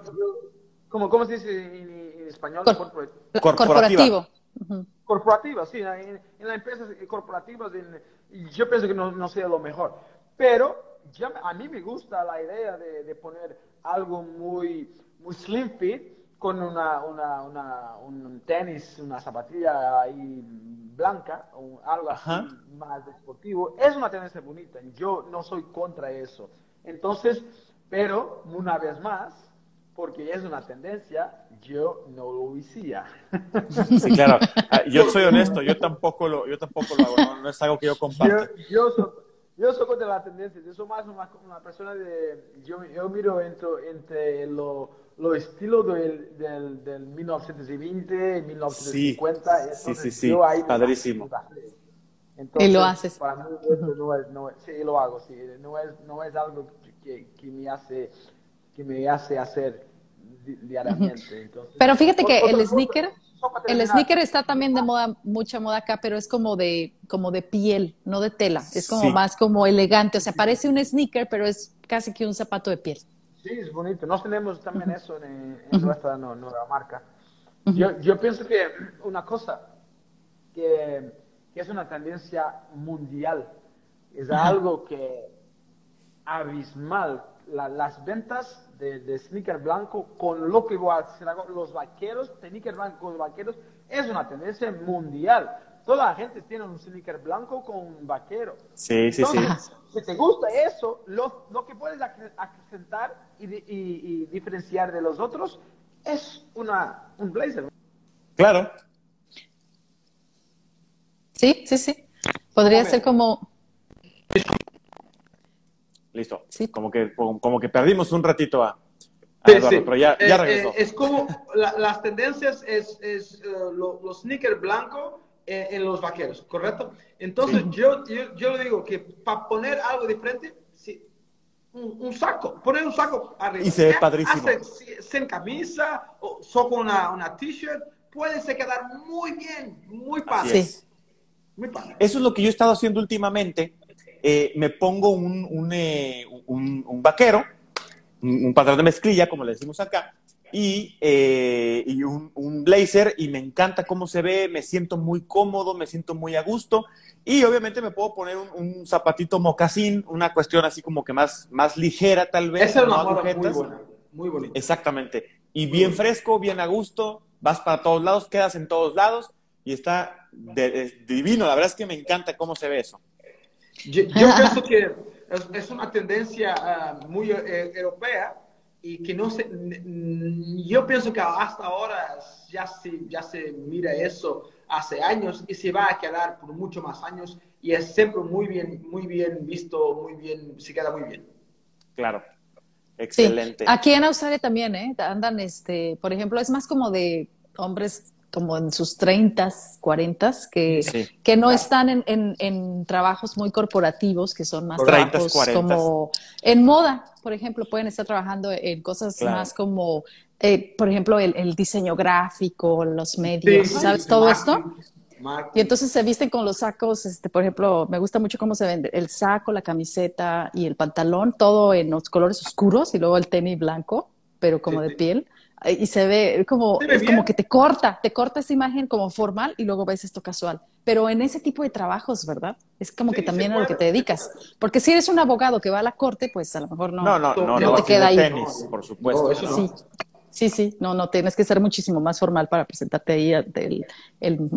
como, ¿cómo se dice en, español? corporate? Corporativo. Corporativa, sí, en, las empresas corporativas yo pienso que no, no sea lo mejor. Pero a mí me gusta la idea de, de poner algo muy, muy slim fit con una, una, una, un tenis, una zapatilla ahí blanca o algo así más deportivo, es una tendencia bonita. Yo no soy contra eso. Entonces, pero una vez más, porque es una tendencia, yo no lo hacía. Sí, claro. Ah, yo soy honesto, yo tampoco lo, yo tampoco lo hago, no, es algo que yo comparto. Yo, soy, yo soy contra la tendencia, yo soy más una, persona de, yo, yo miro entre, entre lo lo estilo del, del, del 1920, 1950. Sí, sí, sí, padrísimo. y lo haces. Para mí no es, no sí, lo hago, sí. No es, no es algo que, que, me hace, que me hace hacer diariamente. Entonces, pero fíjate que el sneaker, el sneaker está también de moda, mucha moda acá, pero es como de, como de piel, no de tela. Es como más como elegante. O sea, parece un sneaker, pero es casi que un zapato de piel. Sí, es bonito. Nos tenemos también eso en, nuestra nueva marca. Yo, yo, pienso que una cosa que, que es una tendencia mundial es algo que abismal. las ventas de, de, sneaker blanco con lo que voy a hacer, los vaqueros, sneaker blanco con vaqueros, es una tendencia mundial toda la gente tiene un sneaker blanco con un vaquero. Sí, sí, sí. Si te gusta eso, lo, lo que puedes acrecentar y, y, diferenciar de los otros es una, un blazer. Claro. Sí, sí, sí. Podría ser como... Listo. Sí. Como que, como que perdimos un ratito a, Eduardo, pero ya, ya eh, regresó. Eh, es como las tendencias es, es uh, los sneakers blancos eh, en los vaqueros, ¿correcto? Entonces yo, yo, yo, le digo que para poner algo diferente, sí, un, saco, poner un saco arriba. Y se ve padrísimo. sin camisa o solo con una, una t-shirt, puede se quedar muy bien, muy padre. Muy padre. Eso es lo que yo he estado haciendo últimamente. Eh, me pongo un, un, eh, un, un vaquero, un, patrón de mezclilla, como le decimos acá, y, eh, y un, blazer y me encanta cómo se ve, me siento muy cómodo, me siento muy a gusto y obviamente me puedo poner un, zapatito mocasín, una cuestión así como que más, más ligera tal vez. Es una muy buena, muy bonito. Exactamente. Y bien fresco, bien a gusto, vas para todos lados, quedas en todos lados y está divino. La verdad es que me encanta cómo se ve eso. Yo, pienso que es, una tendencia ah, muy eh, europea y que no se, yo pienso que hasta ahora ya se, ya se mira eso hace años y se va a quedar por mucho más años y es siempre muy bien, muy bien visto, muy bien, se queda muy bien. Claro. Excelente. Aquí en Australia también, ¿eh? Andan, este, por ejemplo, es más como de hombres como en sus 30, 40, que, que no están en, en, trabajos muy corporativos, que son más trabajos como en moda, por ejemplo, pueden estar trabajando en cosas más como, eh, por ejemplo, el, diseño gráfico, los medios, ¿sabes? Todo esto. Y entonces se visten con los sacos, este, por ejemplo, me gusta mucho cómo se vende el saco, la camiseta y el pantalón, todo en los colores oscuros y luego el tenis blanco, pero como de piel y se ve como, es como que te corta, te corta esa imagen como formal y luego ves esto casual. Pero en ese tipo de trabajos, ¿verdad? Es como que también a lo que te dedicas. Porque si eres un abogado que va a la corte, pues a lo mejor no, no, no, no, no, te queda ahí. Tenis, por supuesto. sí. Sí, sí, no, no, tienes que ser muchísimo más formal para presentarte ahí el, el,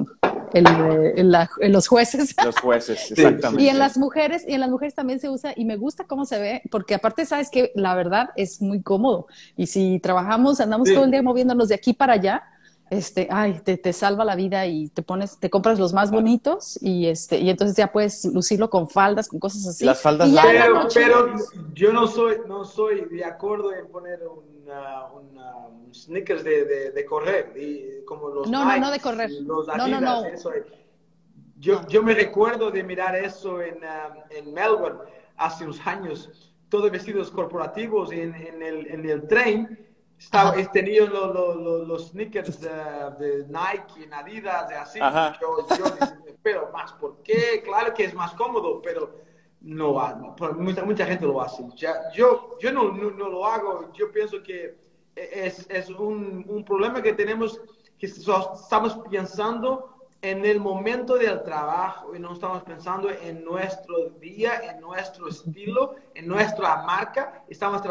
el, en los jueces. Los jueces, exactamente. Y en las mujeres, y en las mujeres también se usa, y me gusta cómo se ve, porque aparte sabes que la verdad es muy cómodo. Y si trabajamos, andamos todo el día moviéndonos de aquí para allá, este, ay, te, te, salva la vida y te pones, te compras los más bonitos y este, y entonces ya puedes lucirlo con faldas, con cosas así. Las faldas pero, pero yo no soy, no soy de acuerdo en poner una, una sneakers de, de, correr y como los no, no, no de correr. no, no, no. Yo, yo me recuerdo de mirar eso en, um, en Melbourne hace unos años, todos vestidos corporativos en, en, el, en el tren estaba, he tenido los, los sneakers de, de, Nike, Adidas, de así. Yo, yo pero más, ¿por qué? Claro que es más cómodo, pero no va. Mucha, mucha gente lo hace. Ya, yo yo no, no, lo hago. Yo pienso que es, es un, un problema que tenemos, que estamos pensando en el momento del trabajo y no estamos pensando en nuestro día, en nuestro estilo, en nuestra marca, estamos,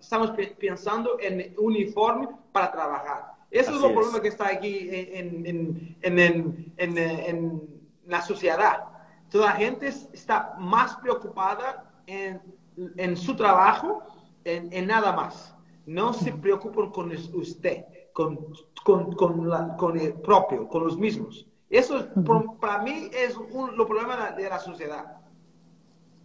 estamos pensando en uniforme para trabajar. Eso es el problema que está aquí en, en, en, en, la sociedad. Toda la gente está más preocupada en, su trabajo, en, nada más. No se preocupan con usted, con, con, con, la, con el propio, con los mismos. Eso para mí es un, lo problema de la sociedad.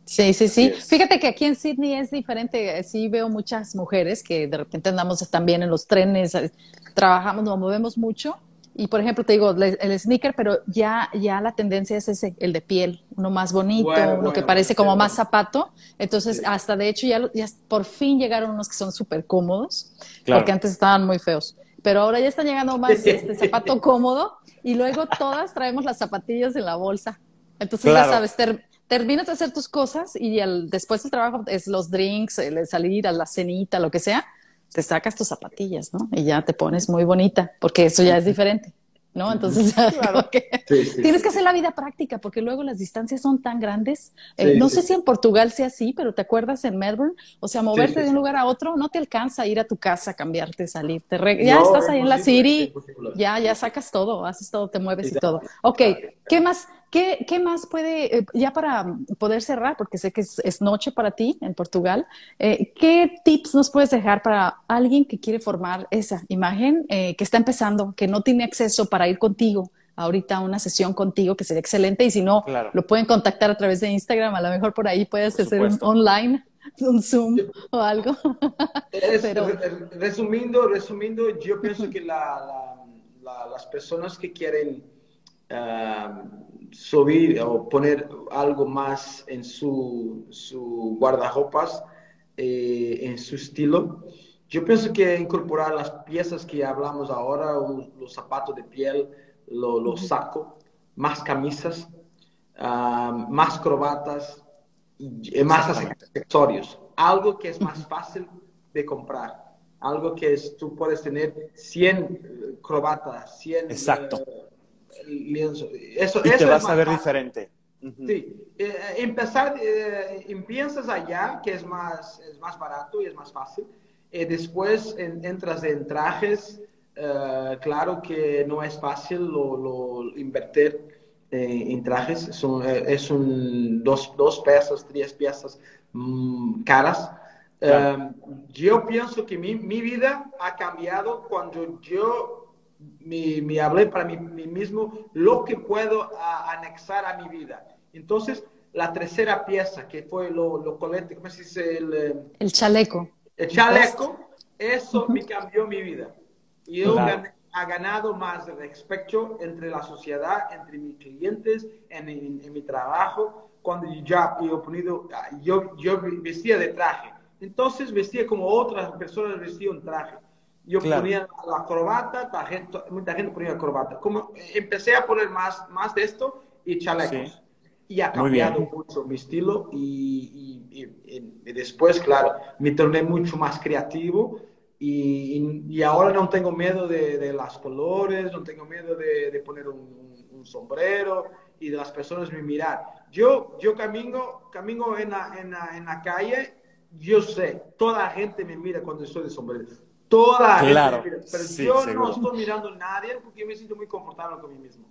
Sí, sí, sí. Fíjate que aquí en Sydney es diferente. Sí veo muchas mujeres que de repente andamos también en los trenes, eh, trabajamos, nos movemos mucho. Y por ejemplo, te digo, el sneaker, pero ya, ya la tendencia es ese, el de piel, uno más bonito, uno que parece como más zapato. Entonces, hasta de hecho, ya, ya por fin llegaron unos que son súper cómodos, porque antes estaban muy feos. Pero ahora ya están llegando más este zapato cómodo y luego todas traemos las zapatillas en la bolsa. Entonces ya sabes, terminas de hacer tus cosas y al, después del trabajo es los drinks, el salir a la cenita, lo que sea, te sacas tus zapatillas, ¿no? Y ya te pones muy bonita, porque eso ya es diferente. ¿no? Entonces, tienes que hacer la vida práctica porque luego las distancias son tan grandes. Eh, no sé si en Portugal sea así, pero ¿te acuerdas en Melbourne? O sea, moverte de un lugar a otro no te alcanza ir a tu casa, cambiarte, salir. ya estás ahí en la city, ya, ya sacas todo, haces todo, te mueves y todo. Ok, ¿qué más? ¿Qué, ¿Qué, más puede, eh, ya para poder cerrar, porque sé que es, noche para ti en Portugal, eh, qué tips nos puedes dejar para alguien que quiere formar esa imagen, eh, que está empezando, que no tiene acceso para ir contigo? ahorita a una sesión contigo que sería excelente y si no, lo pueden contactar a través de Instagram, a lo mejor por ahí puedes hacer un online, un Zoom o algo. resumiendo, resumiendo, yo pienso que la, las personas que quieren subir o poner algo más en su, su guardarropas, eh, en su estilo. Yo pienso que incorporar las piezas que hablamos ahora, los zapatos de piel, los sacos, más camisas, más crobatas y más accesorios. Algo que es más fácil de comprar. Algo que es, tú puedes tener 100 crobatas, 100 Exacto lienzo. Eso, y te vas a ver diferente. Sí, eh, empezar, eh, empiezas allá, que es más, es más barato y es más fácil. Eh, después entras en trajes, claro que no es fácil lo, invertir en trajes, Son, es un dos, dos piezas, tres piezas mm, caras. Em, yo pienso que mi, mi, vida ha cambiado cuando yo me, me hablé para mí, mismo lo que puedo anexar a mi vida. Entonces, la tercera pieza, que fue lo, lo colete, ¿cómo se dice? El, em, el chaleco. El chaleco, eso me cambió mi vida. Y yo ha ganado más respeto entre la sociedad, entre mis clientes, en, en, mi trabajo, cuando ya yo, ponido, yo, yo vestía de traje. Entonces vestía como otras personas vestían traje. Yo ponía la corbata, la gente, mucha gente ponía corbata. Como empecé a poner más, más de esto y chalecos. Y ha cambiado mucho mi estilo y, y, después, claro, me torné mucho más creativo y, y, ahora no tengo miedo de, de las colores, no tengo miedo de, de poner un, un, sombrero y de las personas me mirar. Yo, yo camino, camino en, la, en, la, en la calle, yo sé, toda la gente me mira cuando estoy de sombrero. Toda me mira. Pero yo no estoy mirando a nadie porque yo me siento muy confortable con mí mismo.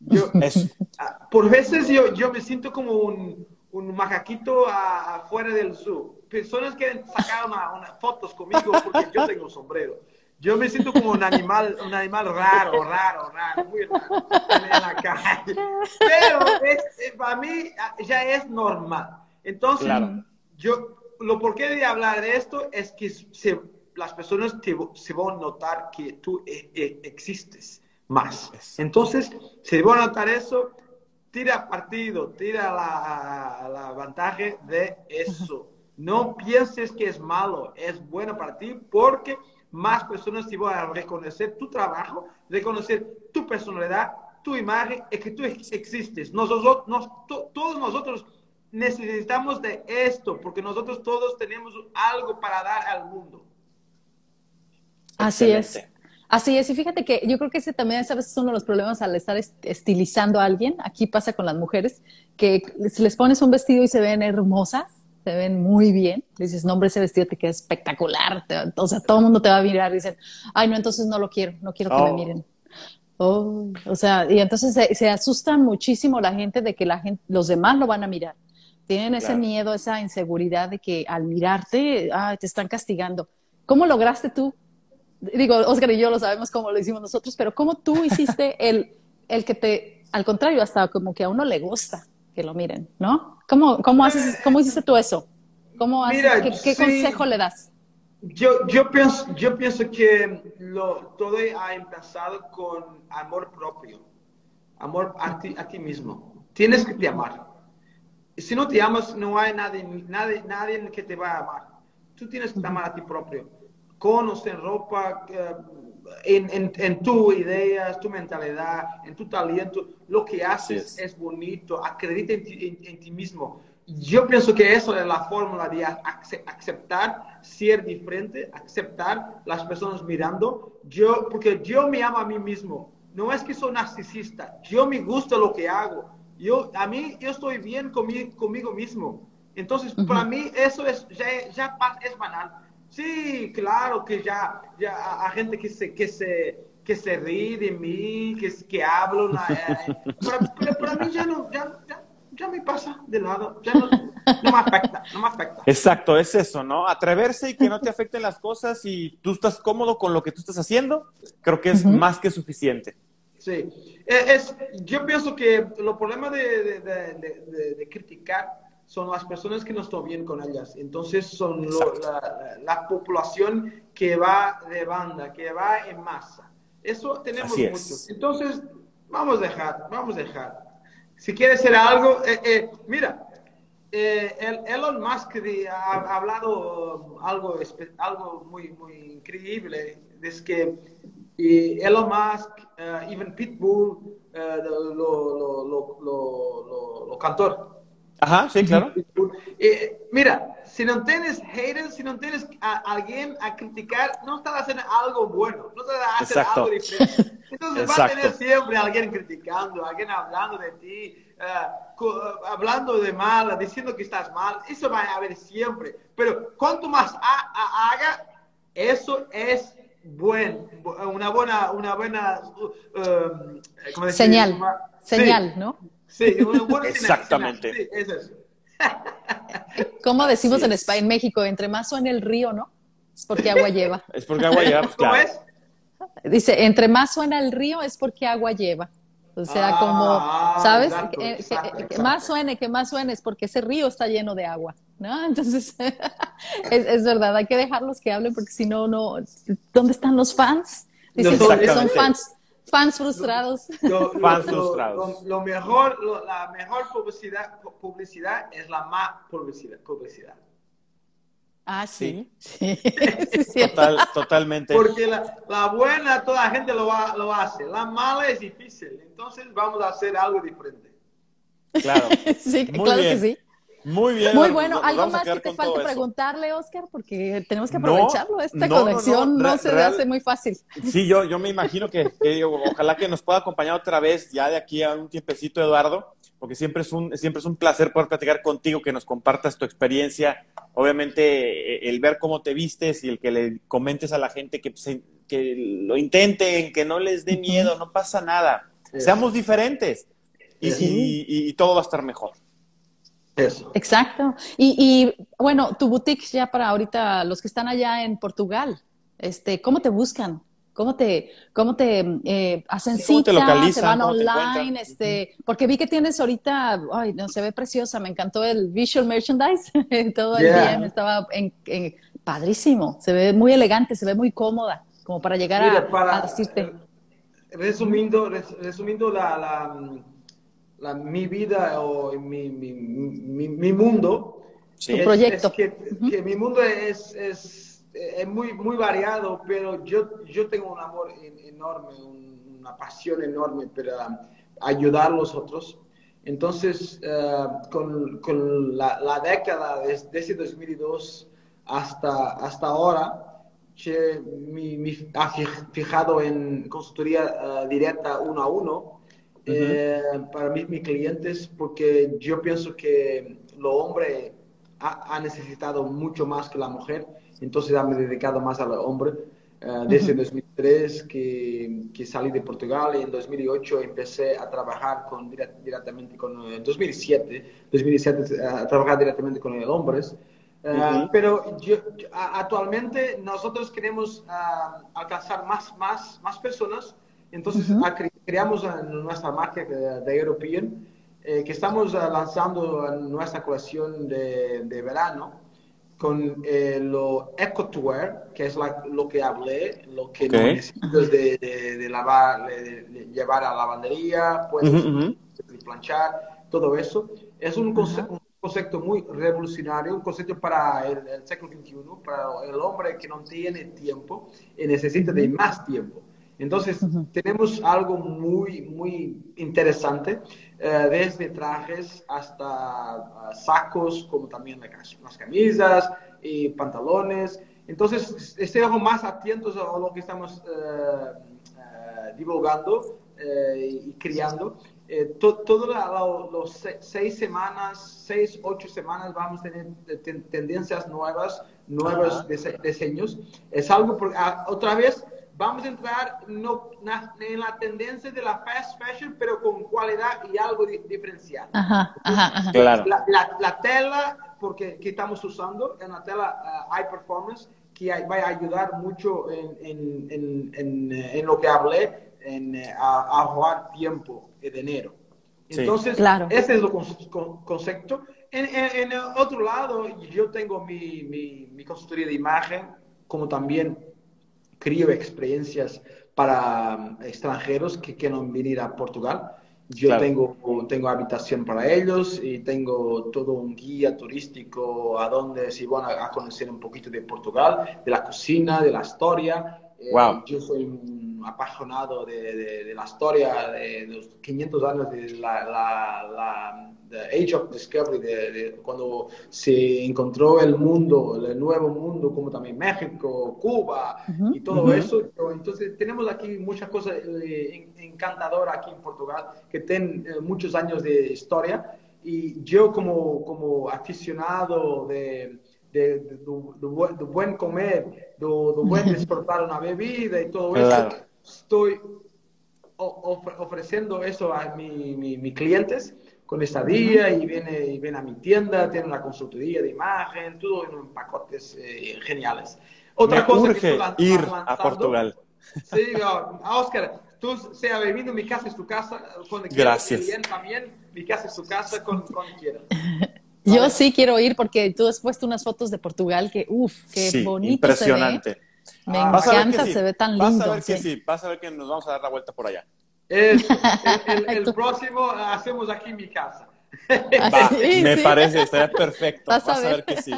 Yo, ah, por veces yo, yo me siento como un, un macaquito afuera del zoo personas quieren sacar unas fotos conmigo porque yo tengo sombrero. Yo me siento como un animal, un animal raro, raro, raro, muy raro en la calle. Pero eh, para mí ah, ya es normal. Entonces, yo, lo por qué de hablar de esto es que se, las personas se van a notar que tú eh, eh, existes más. Entonces, se van a notar eso, tira partido, tira la, la ventaja de eso. No pienses que es malo, es bueno para ti porque más personas te van a reconocer tu trabajo, reconocer tu personalidad, tu imagen y que tú existes. Nosotros, todos nosotros necesitamos de esto porque nosotros todos tenemos algo para dar al mundo. Así es. Así es, y fíjate que yo creo que ese también es a veces uno de los problemas al estar estilizando a alguien. Aquí pasa con las mujeres, que si les pones un vestido y se ven hermosas, se ven muy bien. dices, no, hombre, ese vestido te queda espectacular. o sea, todo el mundo te va a mirar. Dicen, ay, no, entonces no lo quiero, no quiero que me oh. miren. Oh, o sea, y entonces se, se, asustan muchísimo la gente de que la gente, los demás lo van a mirar. Tienen ese miedo, esa inseguridad de que al mirarte, ay, te están castigando. ¿Cómo lograste tú? Digo, Oscar y yo lo sabemos cómo lo hicimos nosotros, pero ¿cómo tú hiciste el, el que te, al contrario, hasta como que a uno le gusta que lo miren, ¿no? ¿Cómo, cómo, haces, cómo hiciste tú eso? ¿Cómo haces, ¿Qué, consejo le das? Yo, yo, pienso, yo pienso que lo, todo ha empezado con amor propio, amor a ti, a ti mismo. Tienes que te amar. Si no te amas, no hay nadie, nadie, nadie que te va a amar. Tú tienes que amar a ti propio. Conocer ropa, eh, en, en, en tu ideas, tu mentalidad, en tu talento, lo que haces es. bonito, acredita en ti, en, ti, mismo. Yo pienso que eso es la fórmula de aceptar ser diferente, aceptar las personas mirando. Yo, porque yo me amo a mí mismo. No es que soy narcisista. Yo me gusta lo que hago. Yo, a mí, yo estoy bien conmigo, conmigo mismo. Entonces, para mí eso es, ya, ya es banal Sí, claro que ya, ya hay gente que se, que se, que se ríe de mí, que, que hablo, eh, pero, para mí ya no, ya, ya, me pasa de lado, ya no, no, me afecta, no me afecta. Exacto, es eso, ¿no? Atreverse y que no te afecten las cosas y tú estás cómodo con lo que tú estás haciendo, creo que es más que suficiente. Sí, e, es, yo pienso que los problemas de, de, de, de criticar son las personas que no están bien con ellas. Entonces son la, población que va de banda, que va en masa. Eso tenemos mucho. Entonces, vamos a dejar, vamos a dejar. Si quieres hacer algo, eh, eh, mira, eh, Elon Musk ha, hablado algo, algo muy, muy increíble. Es que Elon Musk, even Pitbull, lo, lo, lo, lo, lo cantor, Ajá, sí, claro. Eh, mira, si no tienes haters, si no tienes a alguien a criticar, no estás haciendo algo bueno, no estás haciendo algo diferente. Entonces va a tener siempre alguien criticando, alguien hablando de ti, uh, hablando de mal, diciendo que estás mal, eso va a haber siempre. Pero cuanto más haga, eso es buen, una buena, una buena uh, señal, señal, ¿no? Sí, Exactamente. Sí, es eso. ¿Cómo decimos en España, en México? Entre más suena el río, ¿no? Es porque agua lleva. Es porque agua lleva, pues, ¿Cómo claro. es? Dice, entre más suena el río es porque agua lleva. O sea, Ah, como, ¿sabes? exacto, Que- que- exacto, que exacto. más suene, que más suene es porque ese río está lleno de agua, ¿no? Entonces, es, es verdad, hay que dejarlos que hablen porque si no, no, ¿dónde están los fans? Dicen No, que son fans, fans frustrados. Lo, lo- Fans lo- frustrados. lo- lo mejor, lo- la mejor publicidad, publicidad es la más publicidad. publicidad. Ah, sí, sí. Total, totalmente. Porque la, la buena toda la gente lo, ha- lo hace, la mala es difícil. Entonces vamos a hacer algo diferente. Claro. Sí, Muy claro bien. que sí. Muy bien. Muy nos- bueno. nos ¿Algo más que te falta eso. preguntarle, Oscar? Porque tenemos que aprovecharlo. Esta no, no, conexión no, se real- hace muy fácil. Sí, yo, yo me imagino que, que ojalá que nos pueda acompañar otra vez ya de aquí a un tiempecito, Eduardo, porque siempre es un, siempre es un placer poder platicar contigo, que nos compartas tu experiencia. Obviamente, eh, el ver cómo te vistes y el que le comentes a la gente que, se- que lo intenten, que no les dé miedo, no pasa nada. Seamos diferentes y, Sí. y- y todo va a estar mejor. Eso. Exacto. Y, y, bueno, tu boutique ya para ahorita, los que están allá en Portugal, este, ¿cómo te buscan? ¿Cómo te, cómo te eh, hacen Sí, ¿cómo te cita? localizan? ¿Se van ¿Cómo te online? este, porque vi que tienes ahorita, ay, no, se ve preciosa, me encantó el visual merchandise, todo el Yeah. día me estaba en, en- padrísimo, se ve muy elegante, se ve muy cómoda, como para llegar a, para- a decirte. Resumiendo, res- resumiendo la, la, la- mi vida o mi, mi, mi, mi mundo, Sí. Tu proyecto. es que, que mi mundo es, es, es muy, muy variado, pero yo, yo tengo un amor en- enorme, un- una pasión enorme para ayudar a los otros. Entonces, eh, con, con la, la década des- desde 2002 hasta, hasta ahora, mi, mi- ha fij- fijado en consultoría eh, directa uno a uno eh, para mis, mis clientes, porque yo pienso que lo hombre ha, ha necesitado mucho más que la mujer, entonces me he dedicado más al hombre. Eh, desde 2003 que, que salí de Portugal y en 2008 empecé a trabajar con, dire- directamente con, en 2007, 2007 a trabajar directamente con el hombres. Eh, Ujú. Pero yo, actualmente nosotros queremos ah, alcanzar más, más, más personas, entonces cre- creamos nuestra marca de, European, eh, que estamos ah, lanzando nuestra colección de, de verano con eh, lo EcoTour, que es la- lo que hablé, lo que Ok. no necesitas de, de- de lavar, de, llevar a la lavandería, puedes Ujú, ujú. planchar, todo eso. Es un, conce- un concepto muy revolucionario, un concepto para el, el siglo XXI, para el hombre que no tiene tiempo y necesita de más tiempo. Entonces, tenemos algo muy, muy interesante, eh, desde trajes hasta ah, sacos, como también las camisas y pantalones. Entonces, estemos más atentos a lo que estamos eh, divulgando eh, y creando. Eh, to- todo la- la- los se- seis semanas, seis, ocho semanas vamos a tener ten- tendencias nuevas, nuevos dise- diseños. Es algo, por- ah, otra vez, vamos a entrar no, na- en la tendencia de la fast fashion, pero con cualidad y algo di- diferencial. Ajá, ajá, ajá. Claro. La, la- la tela porque, que estamos usando es una tela ah, high performance que hay- va a ayudar mucho en, en- en- en, eh, en lo que hablé, en eh, a- ahorrar tiempo y dinero. Sí. Entonces, Claro. ese es el con- con- concepto. En, en- en el otro lado, yo tengo mi, mi, mi consultoría de imagen, como también creo experiencias para um, extranjeros que quieren venir a Portugal. Yo Claro. tengo, tengo habitación para ellos y tengo todo un guía turístico a donde se van a, a conocer un poquito de Portugal, de la cocina, de la historia. Eh, Wow. Yo soy un apasionado de, de- de la historia de, los 500 años de la, la- la- the Age of Discovery, de, de cuando se encontró el mundo, el nuevo mundo, como también México, Cuba y todo Ujú. eso. Entonces tenemos aquí muchas cosas eh, en- encantadoras aquí en Portugal que tienen eh, muchos años de historia y yo como, como aficionado de, de, de- do buen- comer, do buen disfrutar una bebida y todo Claro. eso, estoy ofreciendo eso a mi- mi- mis clientes con estadía y viene, y viene a mi tienda, tiene una consultoría de imagen, todo en pacotes eh, geniales. Otra Me cosa urge que ir a Portugal. Sí, Oscar, tú sea viviendo mi casa es tu casa, cuando Gracias. quieras, también, mi casa es tu casa, cuando, quieras. Yo sí quiero ir porque tú has puesto unas fotos de Portugal que, uff, qué sí, bonito impresionante. Se ve. Me ah, encanta, se ve tan lindo. Vas a ver que sí. vas a ver que nos vamos a dar la vuelta por allá. el, el, próximo hacemos aquí mi casa. Va, me parece, estaría perfecto. Vas, a, ver. que sí.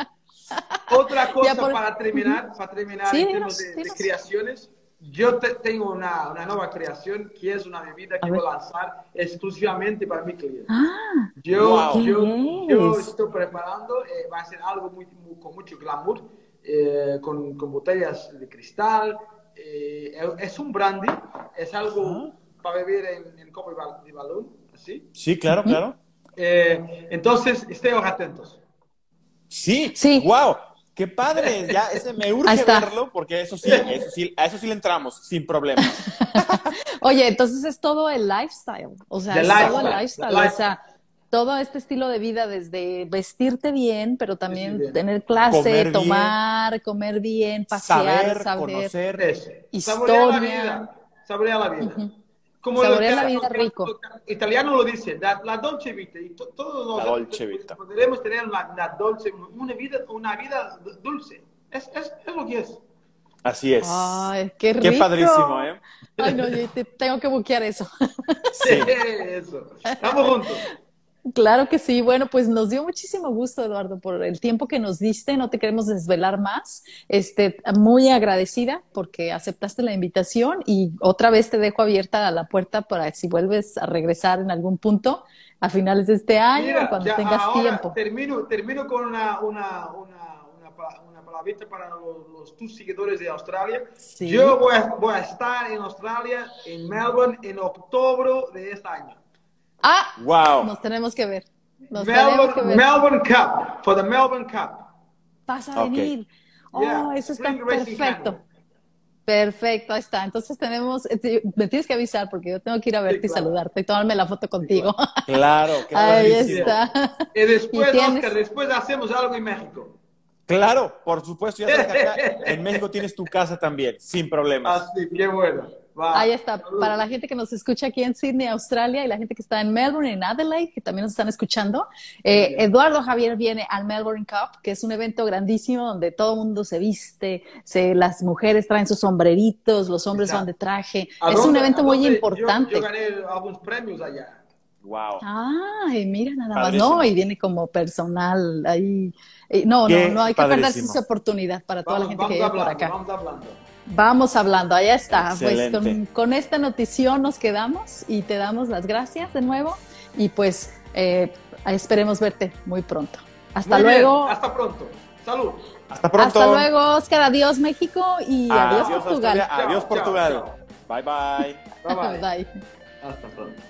Otra cosa para terminar, para terminar en términos de, creaciones. Yo tengo una, una, nueva creación que es una bebida que voy a lanzar exclusivamente para mi cliente. Ah, yo, yo, yo, estoy preparando, eh, va a ser algo muy, con mucho glamour, eh, con, con, botellas de cristal. Eh, es un brandy, es algo para beber en, en copo de balón, ¿así? Sí, claro, claro. entonces, estén atentos. Sí, sí. Wow, qué padre. Ya ese me urge verlo porque eso sí, eso sí, a eso sí le entramos sin problema. Oye, entonces es todo el lifestyle, o sea, es todo el lifestyle, o sea, todo este estilo de vida desde vestirte bien, pero también tener clase, tomar, comer bien, pasear, saber, conocer, historia, la vida, saber la vida. Como la vida rico. italiano lo dice, la, la dolce vita. Y todos la dolce vita. podremos tener una, dolce, una vida, una vida dulce. Es, es, es, lo que es. Así es. Ay, qué rico. Qué padrísimo, ¿eh? Ay, no, yo te, tengo que buquear eso. Sí, eso. Estamos juntos. Claro que sí. Bueno, pues nos dio muchísimo gusto, Eduardo, por el tiempo que nos diste. No te queremos desvelar más. Este, muy agradecida porque aceptaste la invitación y otra vez te dejo abierta la puerta para si vuelves a regresar en algún punto a finales de este año, cuando tengas tiempo. Termino, termino con una, una, una, una, palabrita para los, tus seguidores de Australia. Yo voy a, voy a estar en Australia, en Melbourne, en octubre de este año. Ah, wow. Nos tenemos que ver. Melbourne, Cup, for the Melbourne Cup. Vas a venir. Oh, eso está perfecto. Perfecto, ahí está. Entonces tenemos, eh, me tienes que avisar porque yo tengo que ir a verte y saludarte y tomarme la foto contigo. Claro, Ahí está. Y después, Oscar, después hacemos algo en México. Claro, por supuesto. Ya sabes que acá en México tienes tu casa también, sin problemas. Así, qué bueno. Ahí está. Para la gente que nos escucha aquí en Sydney, Australia, y la gente que está en Melbourne, en Adelaide, que también nos están escuchando, eh, Eduardo Javier viene al Melbourne Cup, que es un evento grandísimo donde todo el mundo se viste, se, las mujeres traen sus sombreritos, los hombres van de traje. Es un evento muy importante. Yo, gané algunos premios allá. Wow. Ay, mira nada más. No, y viene como personal ahí. Eh, no, no, no hay que perderse esa oportunidad para toda la gente que viene por acá. Vamos hablando. Vamos hablando, allá está. Pues con, esta notición nos quedamos y te damos las gracias de nuevo y pues eh, esperemos verte muy pronto. Hasta luego. Hasta pronto. Salud. Hasta pronto. Hasta luego, Oscar. Adiós, México y adiós, Portugal. adiós, Portugal. bye. Bye, bye. bye. Hasta pronto.